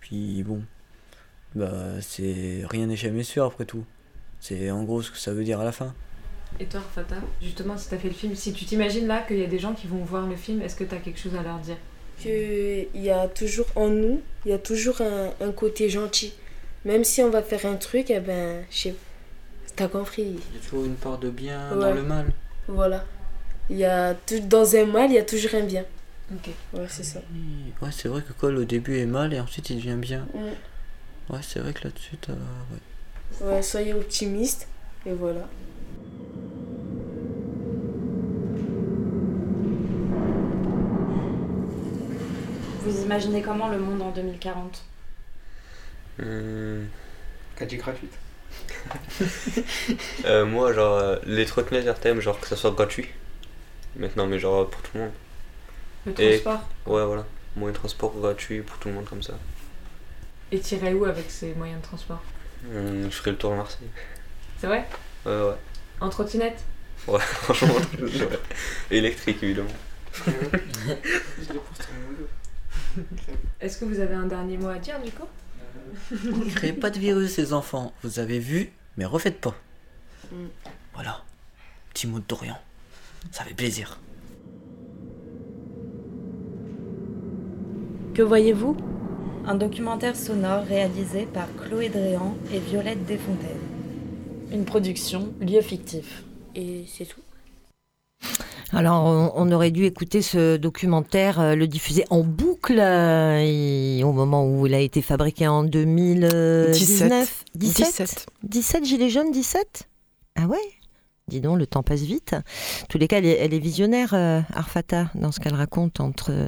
Puis bon, bah, c'est rien n'est jamais sûr après tout. C'est en gros ce que ça veut dire à la fin. Et toi, Fata, justement, si t'as fait le film, si tu t'imagines là qu'il y a des gens qui vont voir le film, est-ce que t'as quelque chose à leur dire? Qu'il y a toujours en nous, il y a toujours un, un côté gentil. Même si on va faire un truc, eh ben, je sais T'as compris Il y a toujours une part de bien dans le mal. Voilà. Il y a tout, dans un mal, il y a toujours un bien. Ok. Ouais, c'est ça. Ouais, c'est vrai que Cole au début est mal et ensuite il devient bien. Mm. Ouais, c'est vrai que là-dessus, t'as. Ouais. Ouais, soyez optimiste. Et voilà. Vous imaginez comment le monde en 2040 Hum, 4G gratuite. euh, moi, genre, euh, les trottinettes RTM, genre que ça soit gratuit. Maintenant, mais genre pour tout le monde. Le Et- transport Ouais, voilà. Moyen de transport gratuit pour tout le monde comme ça. Et t'irais où avec ces moyens de transport? Hum, je ferai le tour de Marseille. C'est vrai? Ouais, ouais. En trottinette? Ouais, franchement, ouais. électrique évidemment. Est-ce que vous avez un dernier mot à dire du coup? Créez pas de virus, les enfants. Vous avez vu, mais refaites pas. Mm. Voilà. Petit mot de Dorian. Ça fait plaisir. Que voyez-vous? Un documentaire sonore réalisé par Chloé Dréan et Violette Desfontaines. Une production lieu fictif. Et c'est tout. Alors, on, on aurait dû écouter ce documentaire, euh, le diffuser en boucle euh, et au moment où il a été fabriqué en 2019. 17 17. 17 Gilets jaunes, 17 Ah ouais? Dis donc, le temps passe vite. En tous les cas, elle est, elle est visionnaire, euh, Arfata, dans ce qu'elle raconte entre euh,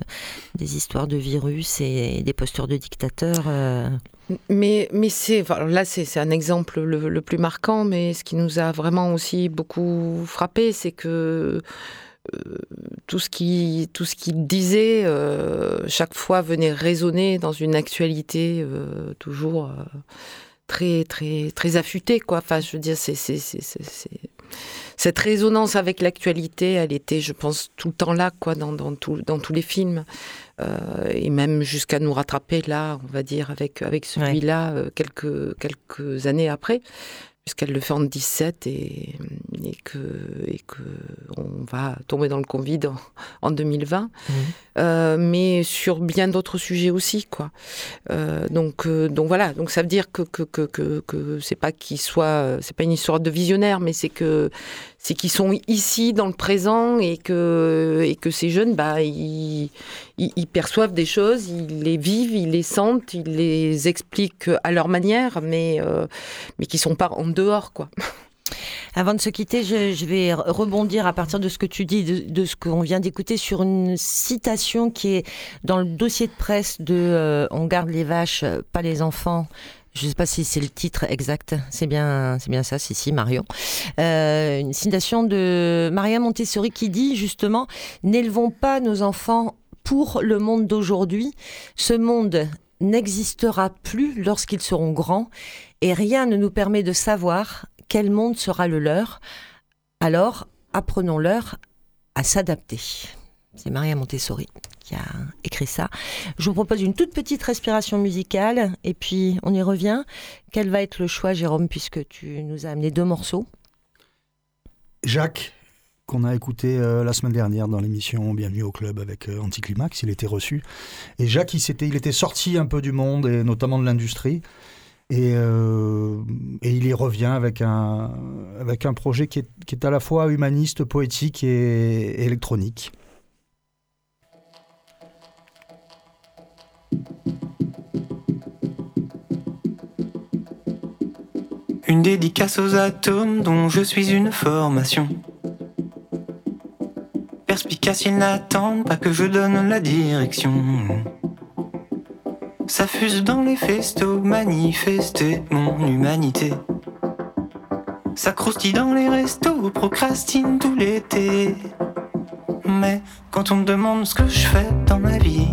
des histoires de virus et des postures de dictateurs. euh. Mais, mais c'est, enfin, là, c'est un exemple le, le plus marquant, mais ce qui nous a vraiment aussi beaucoup frappé, c'est que tout ce qui tout ce qu'il disait euh, chaque fois venait résonner dans une actualité euh, toujours euh, très très très affûtée quoi. Enfin je veux dire c'est cette résonance avec l'actualité elle était je pense tout le temps là quoi dans dans tout- dans tous les films. Et même jusqu'à nous rattraper là on va dire avec avec celui-là quelques quelques années après puisqu'elle le fait en 17 et, et que et que on va tomber dans le Covid en, en 2020. euh, mais sur bien d'autres sujets aussi, quoi. Euh, donc, euh, donc voilà. Donc ça veut dire que que que que, que c'est pas qu'ils soient, c'est pas une histoire de visionnaire, mais c'est que c'est qu'ils sont ici dans le présent et que ces jeunes, bah, ils, perçoivent des choses, ils les vivent, ils les sentent, ils les expliquent à leur manière, mais mais qui sont pas en dehors, quoi. Avant de se quitter, je, vais rebondir à partir de ce que tu dis, de, ce qu'on vient d'écouter, sur une citation qui est dans le dossier de presse de euh, On garde les vaches, pas les enfants. Je ne sais pas si c'est le titre exact. C'est bien, c'est bien ça, c'est si Marion. Euh, une citation de Maria Montessori qui dit justement n'élevons pas nos enfants pour le monde d'aujourd'hui. Ce monde n'existera plus lorsqu'ils seront grands et rien ne nous permet de savoir quel monde sera le leur Alors, apprenons-leur à s'adapter. C'est Maria Montessori qui a écrit ça. Je vous propose une toute petite respiration musicale et puis on y revient. Quel va être le choix, Jérôme, puisque tu nous as amené deux morceaux? Jacques, qu'on a écouté euh, la semaine dernière dans l'émission Bienvenue au club avec euh, Anticlimax, il était reçu. Et Jacques, il, il était sorti un peu du monde et notamment de l'industrie. Euh, et, il y revient avec un, avec un projet qui est, qui est à la fois humaniste, poétique et, électronique. Une dédicace aux atomes dont je suis une formation. Perspicace, ils n'attendent pas que je donne la direction. Ça fuse dans les festos, manifester mon humanité. Ça croustille dans les restos, procrastine tout l'été. Mais quand on me demande ce que je fais dans ma vie,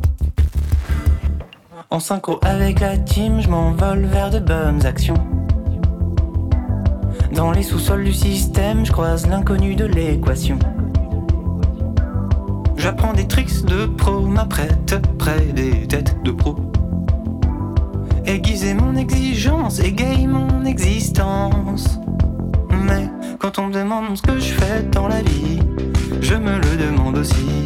En synchro avec la team, je m'envole vers de bonnes actions. Dans les sous-sols du système, je croise l'inconnu de l'équation. J'apprends des tricks de pro, m'apprête près des têtes de pro. Aiguiser mon exigence, égayer mon existence. Mais quand on me demande ce que je fais dans la vie, je me le demande aussi.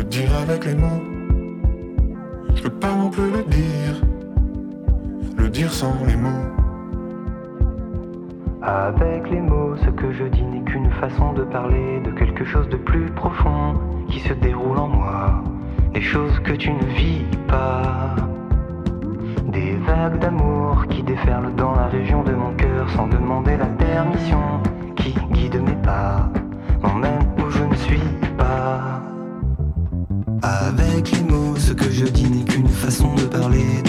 le dire avec les mots. Je peux pas non plus le dire, le dire sans les mots. Avec les mots, ce que je dis n'est qu'une façon de parler de quelque chose de plus profond qui se déroule en moi. Des choses que tu ne vis pas. Des vagues d'amour qui déferlent dans la région de mon cœur sans demander la permission. Qui guide mes pas, m'emmène où je ne suis pas. Avec les mots, ce que je dis n'est qu'une façon de parler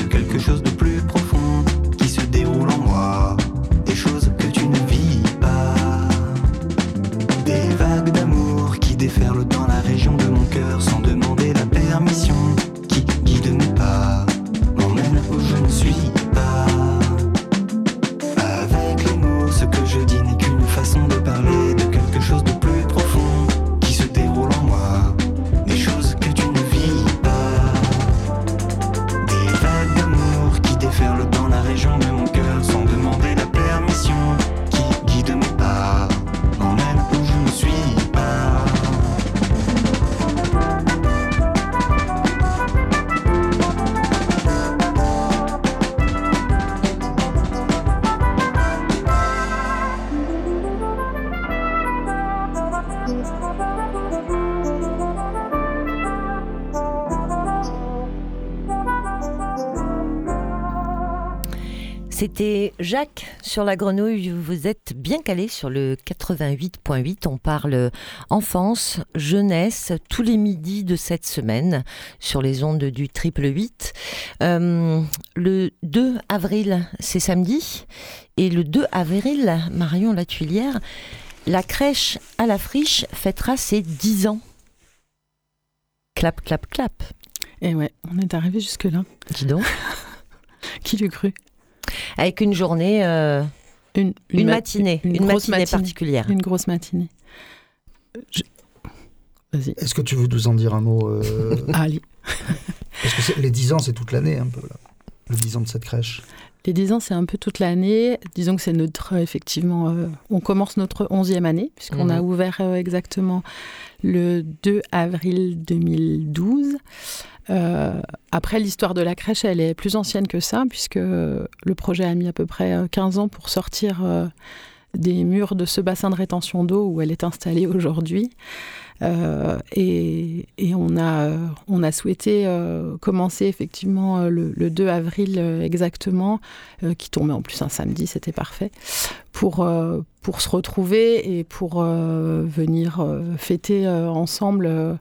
Jacques sur la grenouille. Vous êtes bien calé sur le 88.8. On parle enfance, jeunesse, tous les midis de cette semaine sur les ondes du triple 8. Euh, le 2 avril, c'est samedi. Et le 2 avril, Marion Latuilière, la crèche à la friche fêtera ses 10 ans. Clap, clap, clap. Et ouais, on est arrivé jusque-là. Dis donc. Qui l'eût cru? Avec une journée, euh, une, matinée, une, grosse matinée, particulière. Une grosse matinée. Vas-y. Est-ce que tu veux nous en dire un mot euh... Allez. Parce que les 10 ans, c'est toute l'année un peu, là. Le 10 ans de cette crèche. Les 10 ans, c'est un peu toute l'année. Disons que c'est notre, effectivement, euh, on commence notre 11e année, puisqu'on a mhm. ouvert euh, exactement le 2 avril 2012. Euh, après, l'histoire de la crèche, elle est plus ancienne que ça, puisque le projet a mis à peu près 15 ans pour sortir des murs de ce bassin de rétention d'eau où elle est installée aujourd'hui. Euh, et, on, a, souhaité euh, commencer effectivement le, 2 avril exactement, qui tombait en plus un samedi, c'était parfait, pour se retrouver et pour venir fêter ensemble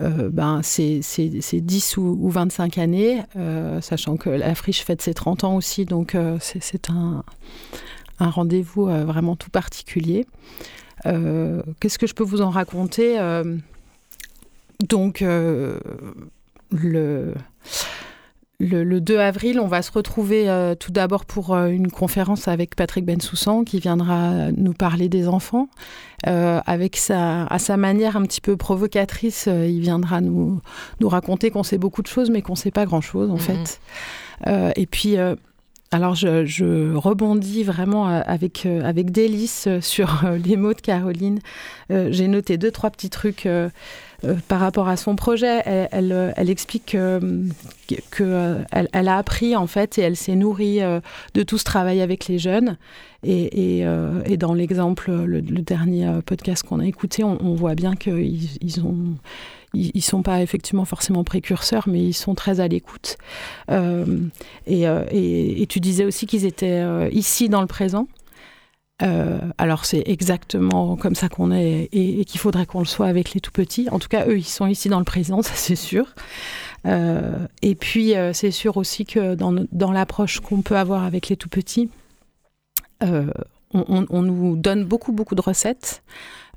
euh, ben, c'est 10 ou, 25 années, euh, sachant que la friche fête ses 30 ans aussi, donc euh, c'est un, un rendez-vous vraiment tout particulier. Qu'est-ce que je peux vous en raconter? Donc, le le, 2 avril, on va se retrouver euh, tout d'abord pour euh, une conférence avec Patrick Bensoussan qui viendra nous parler des enfants. Euh, avec sa, à sa manière un petit peu provocatrice, il viendra nous, nous raconter qu'on sait beaucoup de choses mais qu'on ne sait pas grand-chose en mhm. fait. et puis alors je, rebondis vraiment avec, avec délice sur les mots de Caroline. J'ai noté deux, trois petits trucs euh, par rapport à son projet. Elle, elle, explique que, elle, a appris en fait et elle s'est nourrie euh, de tout ce travail avec les jeunes. Et, euh, dans l'exemple, le, dernier podcast qu'on a écouté, on, voit bien qu'ils ils ont ils, sont pas effectivement forcément précurseurs, mais ils sont très à l'écoute. et, et, tu disais aussi qu'ils étaient ici dans le présent. Euh, alors c'est exactement comme ça qu'on est et, qu'il faudrait qu'on le soit avec les tout petits. En tout cas, eux, ils sont ici dans le présent, ça c'est sûr. Euh, et puis euh, c'est sûr aussi que dans, dans l'approche qu'on peut avoir avec les tout petits, on, nous donne beaucoup beaucoup de recettes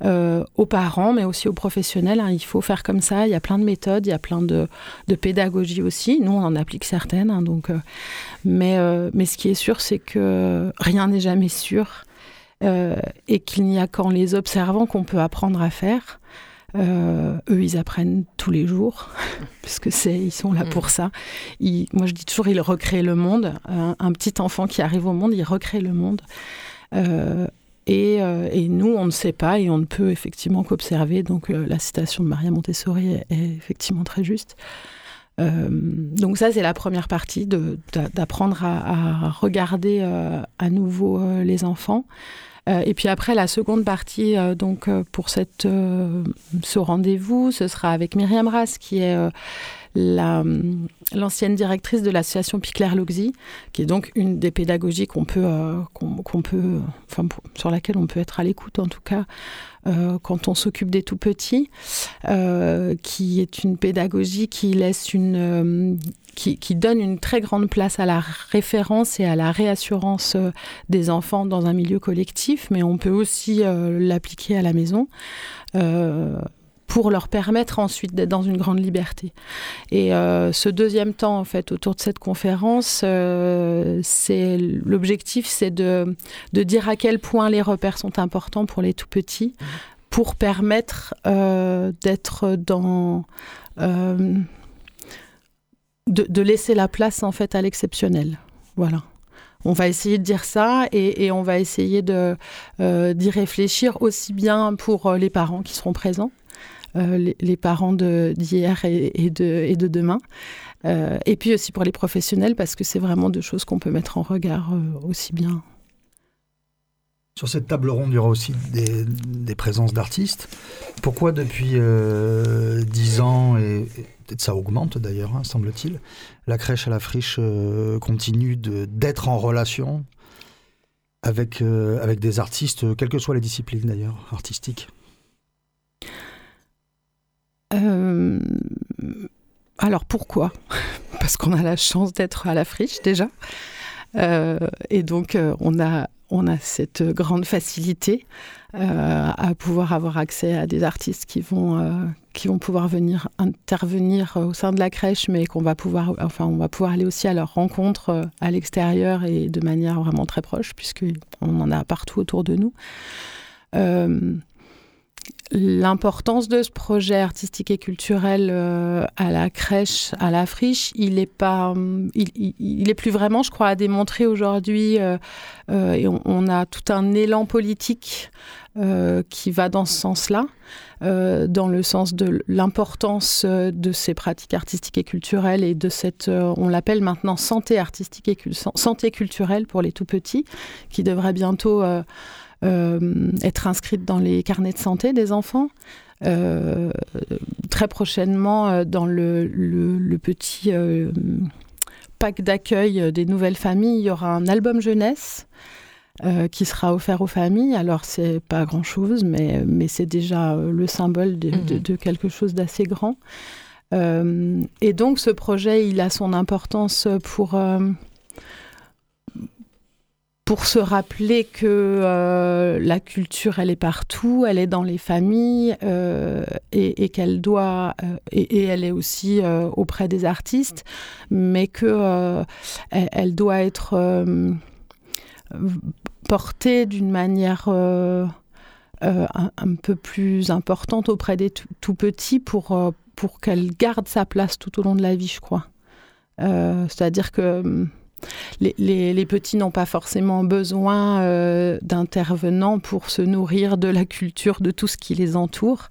aux parents, mais aussi aux professionnels. Hein. Il faut faire comme ça. Il y a plein de méthodes, il y a plein de, de pédagogie aussi. Nous, on en applique certaines. Hein, donc, mais, mais ce qui est sûr, c'est que rien n'est jamais sûr. Euh, et qu'il n'y a qu'en les observant qu'on peut apprendre à faire. Euh, eux, ils apprennent tous les jours, puisque c'est, ils sont là pour mm. ça. moi, je dis toujours, ils recréent le monde. Un, petit enfant qui arrive au monde, il recrée le monde. Euh, et, et, nous, on ne sait pas et on ne peut effectivement qu'observer. Donc, la citation de Maria Montessori est, effectivement très juste. donc ça, c'est la première partie, d'apprendre à, à, regarder à nouveau les enfants. Euh, et puis après, la seconde partie, euh, donc euh, pour ce rendez-vous, ce sera avec Myriam Ras, qui est l'ancienne directrice de l'association Picler-Loxy, qui est donc une des pédagogies qu'on peut, peut, enfin, sur laquelle on peut être à l'écoute en tout cas quand on s'occupe des tout petits, qui est une pédagogie qui laisse une, qui, donne une très grande place à la référence et à la réassurance euh, des enfants dans un milieu collectif, mais on peut aussi euh, l'appliquer à la maison. Euh, pour leur permettre ensuite d'être dans une grande liberté. Et ce deuxième temps, en fait, autour de cette conférence, c'est l'objectif, c'est de, de dire à quel point les repères sont importants pour les tout petits, pour permettre d'être dans de, laisser la place en fait à l'exceptionnel. Voilà. On va essayer de dire ça et, on va essayer euh, d'y réfléchir aussi bien pour euh, les parents qui seront présents, euh, les, parents d'hier et, de, demain, et puis aussi pour les professionnels parce que c'est vraiment deux choses qu'on peut mettre en regard aussi bien. Sur cette table ronde, il y aura aussi des, présences d'artistes. Pourquoi depuis dix ans et, ça augmente d'ailleurs, hein, semble-t-il. La crèche à la friche euh, continue d'être en relation avec, euh, des artistes, quelles que soient les disciplines d'ailleurs, artistiques. alors pourquoi? Parce qu'on a la chance d'être à la friche déjà. et donc on a cette grande facilité euh, à pouvoir avoir accès à des artistes qui vont, euh, qui vont pouvoir venir intervenir au sein de la crèche, mais qu'on va pouvoir, enfin, on va pouvoir aller aussi à leur rencontre euh, à l'extérieur et de manière vraiment très proche, puisqu'on en a partout autour de nous l'importance de ce projet artistique et culturel euh, à la crèche, à la friche, il est pas, il, est plus vraiment, je crois, à démontrer aujourd'hui. Euh, euh, et on, a tout un élan politique qui va dans ce sens-là, dans le sens de l'importance de ces pratiques artistiques et culturelles et de cette, on l'appelle maintenant santé artistique et santé culturelle pour les tout petits, qui devrait bientôt euh, être inscrite dans les carnets de santé des enfants. Euh, très prochainement, euh, dans le, le, petit pack d'accueil des nouvelles familles, il y aura un album jeunesse. qui sera offert aux familles. Alors, c'est pas grand-chose, mais, mais c'est déjà le symbole de, de, mhm. quelque chose d'assez grand. et donc, ce projet, il a son importance pour, pour se rappeler que euh, la culture, elle est partout, elle est dans les familles euh, et, qu'elle doit, euh, et, elle est aussi auprès des artistes, mais que elle, doit être portée d'une manière un, peu plus importante auprès des tout, petits pour, pour qu'elle garde sa place tout au long de la vie, je crois. C'est-à-dire que les, petits n'ont pas forcément besoin euh, d'intervenants pour se nourrir de la culture, de tout ce qui les entoure.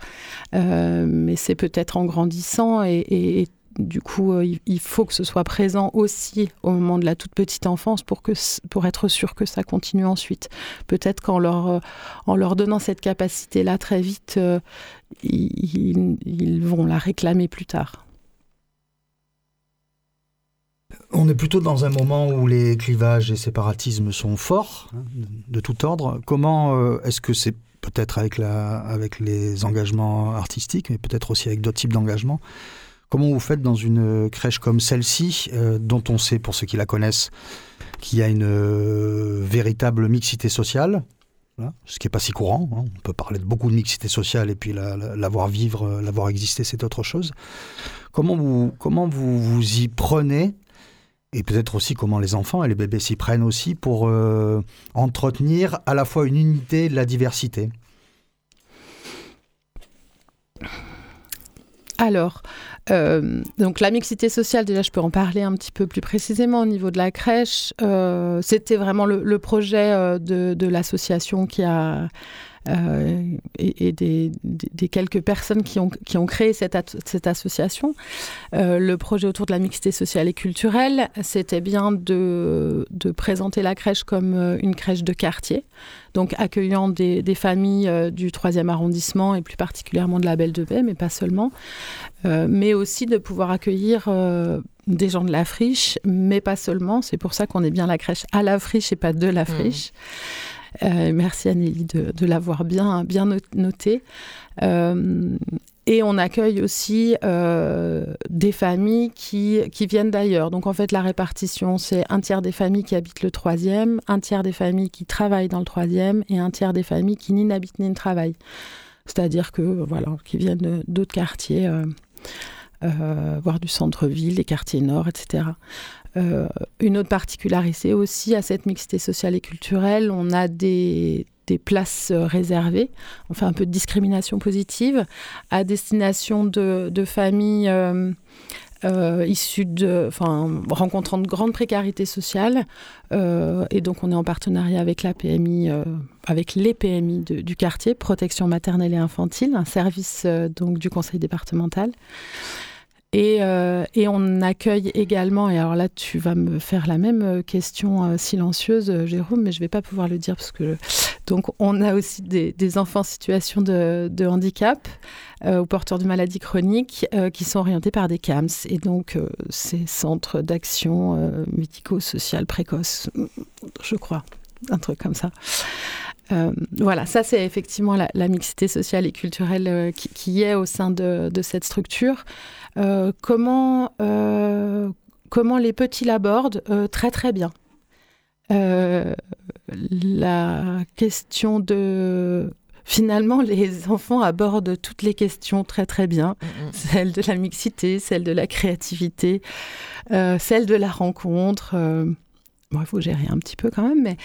Euh, mais c'est peut-être en grandissant et, du coup, euh, il faut que ce soit présent aussi au moment de la toute petite enfance pour, que, pour être sûr que ça continue ensuite. Peut-être qu'en leur, en leur donnant cette capacité-là très vite, ils vont la réclamer plus tard. On est plutôt dans un moment où les clivages et séparatismes sont forts, hein, de, tout ordre. Comment euh, est-ce que c'est peut-être avec, les engagements artistiques, mais peut-être aussi avec d'autres types d'engagements? Comment vous faites dans une crèche comme celle-ci, euh, dont on sait, pour ceux qui la connaissent, qu'il y a une euh, véritable mixité sociale? Ce qui n'est pas si courant. Hein. On peut parler de beaucoup de mixité sociale et puis la, voir vivre, la voir exister, c'est autre chose. Comment vous, comment vous vous y prenez et peut-être aussi comment les enfants et les bébés s'y prennent aussi pour euh, entretenir à la fois une unité de la diversité. Alors, euh, donc la mixité sociale, déjà je peux en parler un petit peu plus précisément au niveau de la crèche. Euh, c'était vraiment le, projet de, de l'association qui a euh, et, des, quelques personnes qui ont, qui ont créé cette, cette association. Euh, le projet autour de la mixité sociale et culturelle, c'était bien de, de, présenter la crèche comme euh, une crèche de quartier, donc accueillant des, des familles du 3e arrondissement et plus particulièrement de la Belle de Baie, mais pas seulement, mais aussi de pouvoir accueillir des gens de la friche, mais pas seulement. C'est pour ça qu'on est bien la crèche à la friche et pas de la mmh. friche. Euh, merci Anneli de, l'avoir bien, noté. Euh, et on accueille aussi euh, des familles qui, viennent d'ailleurs. Donc en fait, la répartition, c'est un tiers des familles qui habitent le troisième, un tiers des familles qui travaillent dans le troisième et un tiers des familles qui ni n'habitent ni ne travaillent. C'est-à-dire que, voilà, qui viennent d'autres quartiers. voire du centre-ville, les quartiers nord, etc. Euh, une autre particularité aussi à cette mixité sociale et culturelle, on a des, places réservées, on fait un peu de discrimination positive à destination de, familles euh, euh, issues de, enfin, rencontrant de grandes précarités sociales. et donc, on est en partenariat avec la PMI, avec les PMI du quartier, protection maternelle et infantile, un service donc du conseil départemental. Et, euh, et, on accueille également, et alors là tu vas me faire la même euh, question euh, silencieuse, Jérôme, mais je ne vais pas pouvoir le dire parce que. Donc on a aussi des, enfants en situation de, handicap ou porteurs de maladies chroniques qui sont orientés par des CAMS. Et donc ces centres d'action médico-sociale précoce, je crois, un truc comme ça. Voilà, ça c'est effectivement la, mixité sociale et culturelle qui, qui, est au sein de, de cette structure. Euh, comment, euh, comment les petits l'abordent euh, très très bien. la question de finalement, les enfants abordent toutes les questions très très bien. Mm, mm. Celle de la mixité, celle de la créativité, celle de la rencontre. Bon, il faut gérer un petit peu quand même, mais,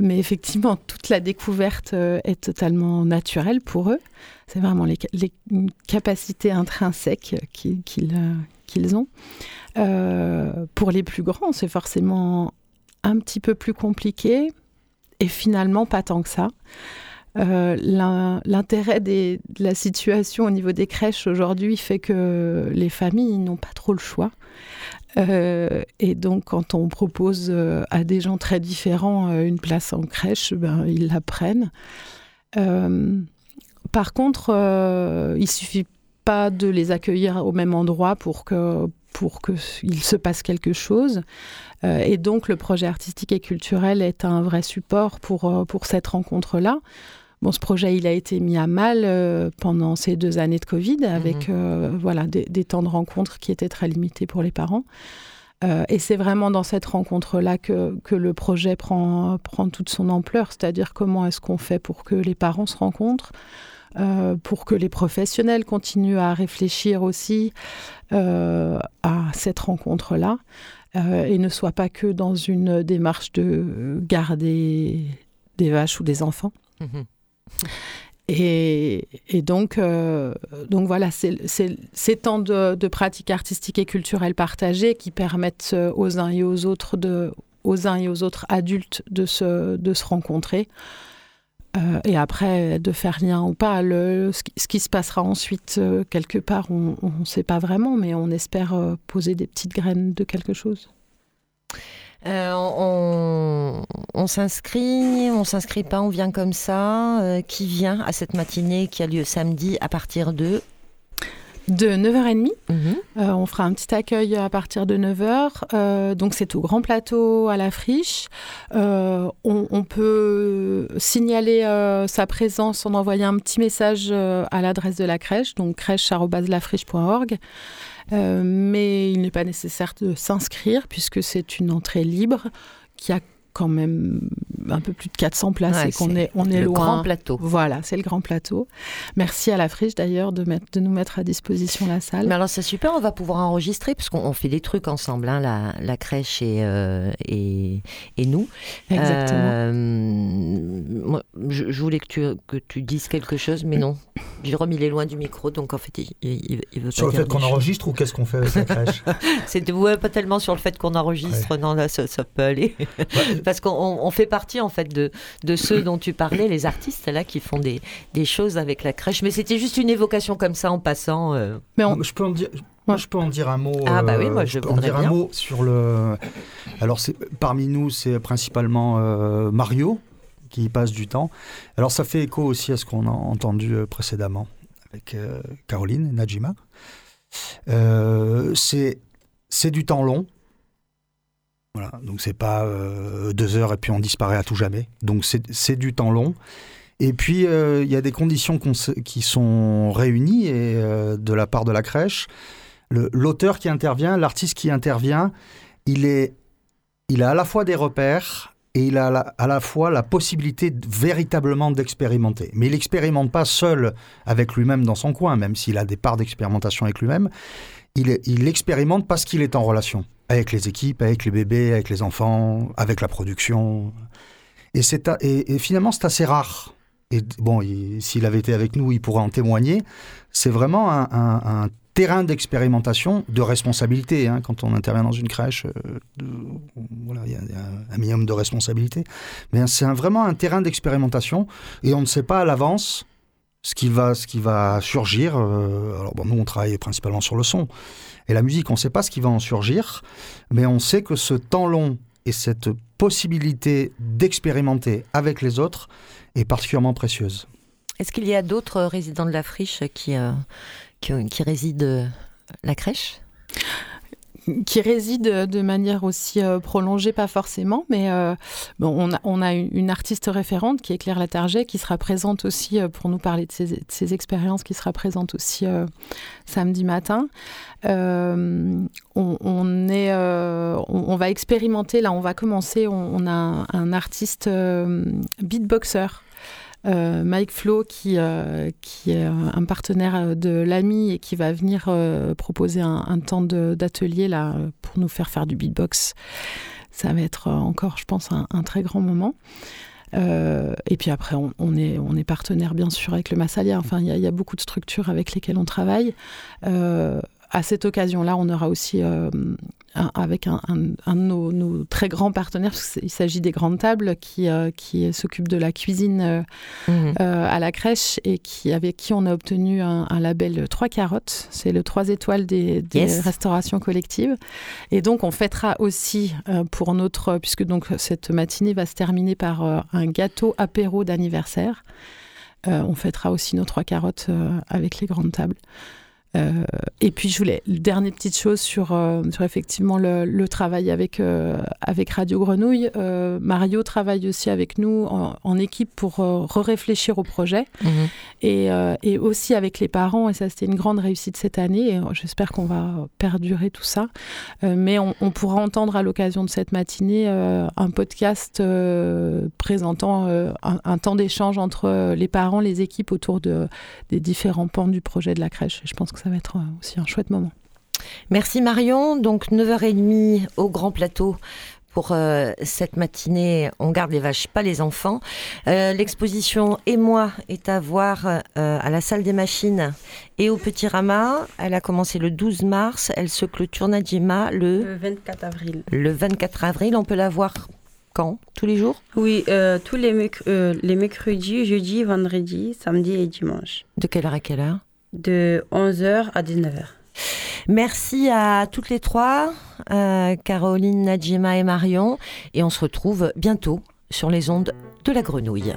mais effectivement, toute la découverte est totalement naturelle pour eux. C'est vraiment les, capacités intrinsèques qu'ils ont. Euh, pour les plus grands, c'est forcément un petit peu plus compliqué et finalement pas tant que ça. Euh, l'intérêt de la situation au niveau des crèches aujourd'hui fait que les familles n'ont pas trop le choix. Euh, et donc, quand on propose à des gens très différents une place en crèche, ben, ils la prennent. Par contre, euh, il suffit pas de les accueillir au même endroit pour que pour qu'il se passe quelque chose. Euh, et donc, le projet artistique et culturel est un vrai support pour, euh, pour cette rencontre-là. Bon, ce projet, il a été mis à mal pendant ces deux années de Covid, avec mhm. voilà, des, des, temps de rencontre qui étaient très limités pour les parents. et c'est vraiment dans cette rencontre-là que, que, le projet prend, prend toute son ampleur, c'est-à-dire comment est-ce qu'on fait pour que les parents se rencontrent, euh, pour que les professionnels continuent à réfléchir aussi euh, à cette rencontre-là euh, et ne soient pas que dans une démarche de garder des vaches ou des enfants. Mhm. Et, donc, donc voilà, c'est ces temps de, pratiques artistiques et culturelles partagées qui permettent aux uns et aux autres aux uns et aux autres adultes de se, rencontrer. Euh, et après, de faire lien ou pas, ce, qui, se passera ensuite, euh, quelque part, on ne sait pas vraiment, mais on espère euh, poser des petites graines de quelque chose. On, on s'inscrit, on s'inscrit pas, on vient comme ça. qui vient à cette matinée qui a lieu samedi à partir de de 9h30. Mhm. Euh, on fera un petit accueil à partir de 9h. Euh, donc c'est au Grand Plateau à la friche. Euh, on, peut signaler sa présence en envoyant un petit message à l'adresse de la crèche, donc crèche.lafriche.org. mais il n'est pas nécessaire de s'inscrire puisque c'est une entrée libre qui a quand même un peu plus de 400 places et qu'on est, on est le loin. grand plateau. Voilà, c'est le grand plateau. Merci à la friche d'ailleurs de, mettre, de nous mettre à disposition la salle. Mais alors c'est super, on va pouvoir enregistrer parce qu'on fait des trucs ensemble, hein, la, la, crèche et, euh, et, et, nous. Exactement. Euh, moi, je, voulais que tu, que tu dises quelque chose, mais non. Jérôme, il est loin du micro, donc en fait, il, il, veut Sur le fait qu'on enregistre ou qu'est-ce qu'on fait avec la crèche C'est ouais, pas tellement sur le fait qu'on enregistre, non, là, ça, ça peut aller. Parce qu'on fait partie en fait de, de ceux dont tu parlais, les artistes là qui font des, des choses avec la crèche. Mais c'était juste une évocation comme ça en passant. Euh. Mais je peux en dire. Moi, je peux en dire un mot. Ah bah oui, moi je, peux en dire un mot sur le. Alors, parmi nous, c'est principalement euh, Mario qui y passe du temps. Alors, ça fait écho aussi à ce qu'on a entendu euh, précédemment avec Caroline et Najima. c'est du temps long. Voilà, donc c'est pas euh, deux heures et puis on disparaît à tout jamais. Donc c'est du temps long. Et puis euh, il y a des conditions qui sont réunies et, euh, de la part de la crèche. L'auteur qui intervient, l'artiste qui intervient, il, est, il a à la fois des repères et il a à la, fois la possibilité véritablement d'expérimenter. Mais il n'expérimente pas seul avec lui-même dans son coin, même s'il a des parts d'expérimentation avec lui-même. Il, il expérimente parce qu'il est en relation avec les équipes, avec les bébés, avec les enfants, avec la production. Et, c'est et, finalement, c'est assez rare. Et bon, s'il avait été avec nous, il pourrait en témoigner. C'est vraiment un, terrain d'expérimentation, de responsabilité. Hein, quand on intervient dans une crèche, euh, voilà, il y, a un minimum de responsabilité. Mais c'est vraiment un terrain d'expérimentation et on ne sait pas à l'avance ce qui va, ce qui va surgir. alors bon, nous, on travaille principalement sur le son et la musique. On ne sait pas ce qui va en surgir, mais on sait que ce temps long et cette possibilité d'expérimenter avec les autres est particulièrement précieuse. Est-ce qu'il y a d'autres résidents de la friche qui, qui, qui résident la crèche? Qui réside de manière aussi euh, prolongée, pas forcément, mais euh, bon, on, a, une artiste référente qui est Claire Latarget, qui sera présente aussi euh, pour nous parler de ses, expériences, qui sera présente aussi samedi matin. On, est, on, va expérimenter, là on va commencer, on, a un artiste beatboxer euh, Mike Flo, qui, euh, qui est un partenaire de l'AMI et qui va venir euh, proposer un, temps d'atelier là pour nous faire faire du beatbox. Ça va être encore, je pense, un, très grand moment. et puis après, on, est, on est partenaire bien sûr avec le Massalia. Enfin, il y, a beaucoup de structures avec lesquelles on travaille à cette occasion-là, on aura aussi avec un, de nos, très grands partenaires, parce qu'il s'agit des grandes tables, qui, euh, qui s'occupent de la cuisine euh, mhm. euh, à la crèche et qui, avec qui on a obtenu un, label Trois Carottes. C'est le trois étoiles des, restaurations collectives. Et donc, on fêtera aussi pour notre, puisque donc cette matinée va se terminer par un gâteau apéro d'anniversaire. on fêtera aussi nos trois carottes avec les grandes tables. Euh, et puis je voulais, dernière petite chose sur, euh, sur effectivement le, travail avec, euh, avec Radio Grenouille. Mario travaille aussi avec nous en, équipe pour réfléchir au projet mhm. et, et, aussi avec les parents. Et ça, c'était une grande réussite cette année. Et j'espère qu'on va perdurer tout ça. mais on, pourra entendre à l'occasion de cette matinée un podcast présentant un, un, temps d'échange entre les parents, les équipes autour de, des différents pans du projet de la crèche. je pense que ça va être aussi un chouette moment. Merci Marion. Donc 9h30 au Grand Plateau pour euh, cette matinée. On garde les vaches, pas les enfants. Euh, l'exposition Et moi est à voir euh, à la salle des machines et au Petit Rama. Elle a commencé le 12 mars. Elle se clôture Nadjima le... le 24 avril. Le 24 avril. On peut la voir quand? Tous les jours? Oui, tous les, les mercredis, jeudi, vendredi, samedi et dimanche. De quelle heure à quelle heure? De 11h à 19h. Merci à toutes les trois, euh, Caroline, Nadjima et Marion. Et on se retrouve bientôt sur les ondes de la grenouille.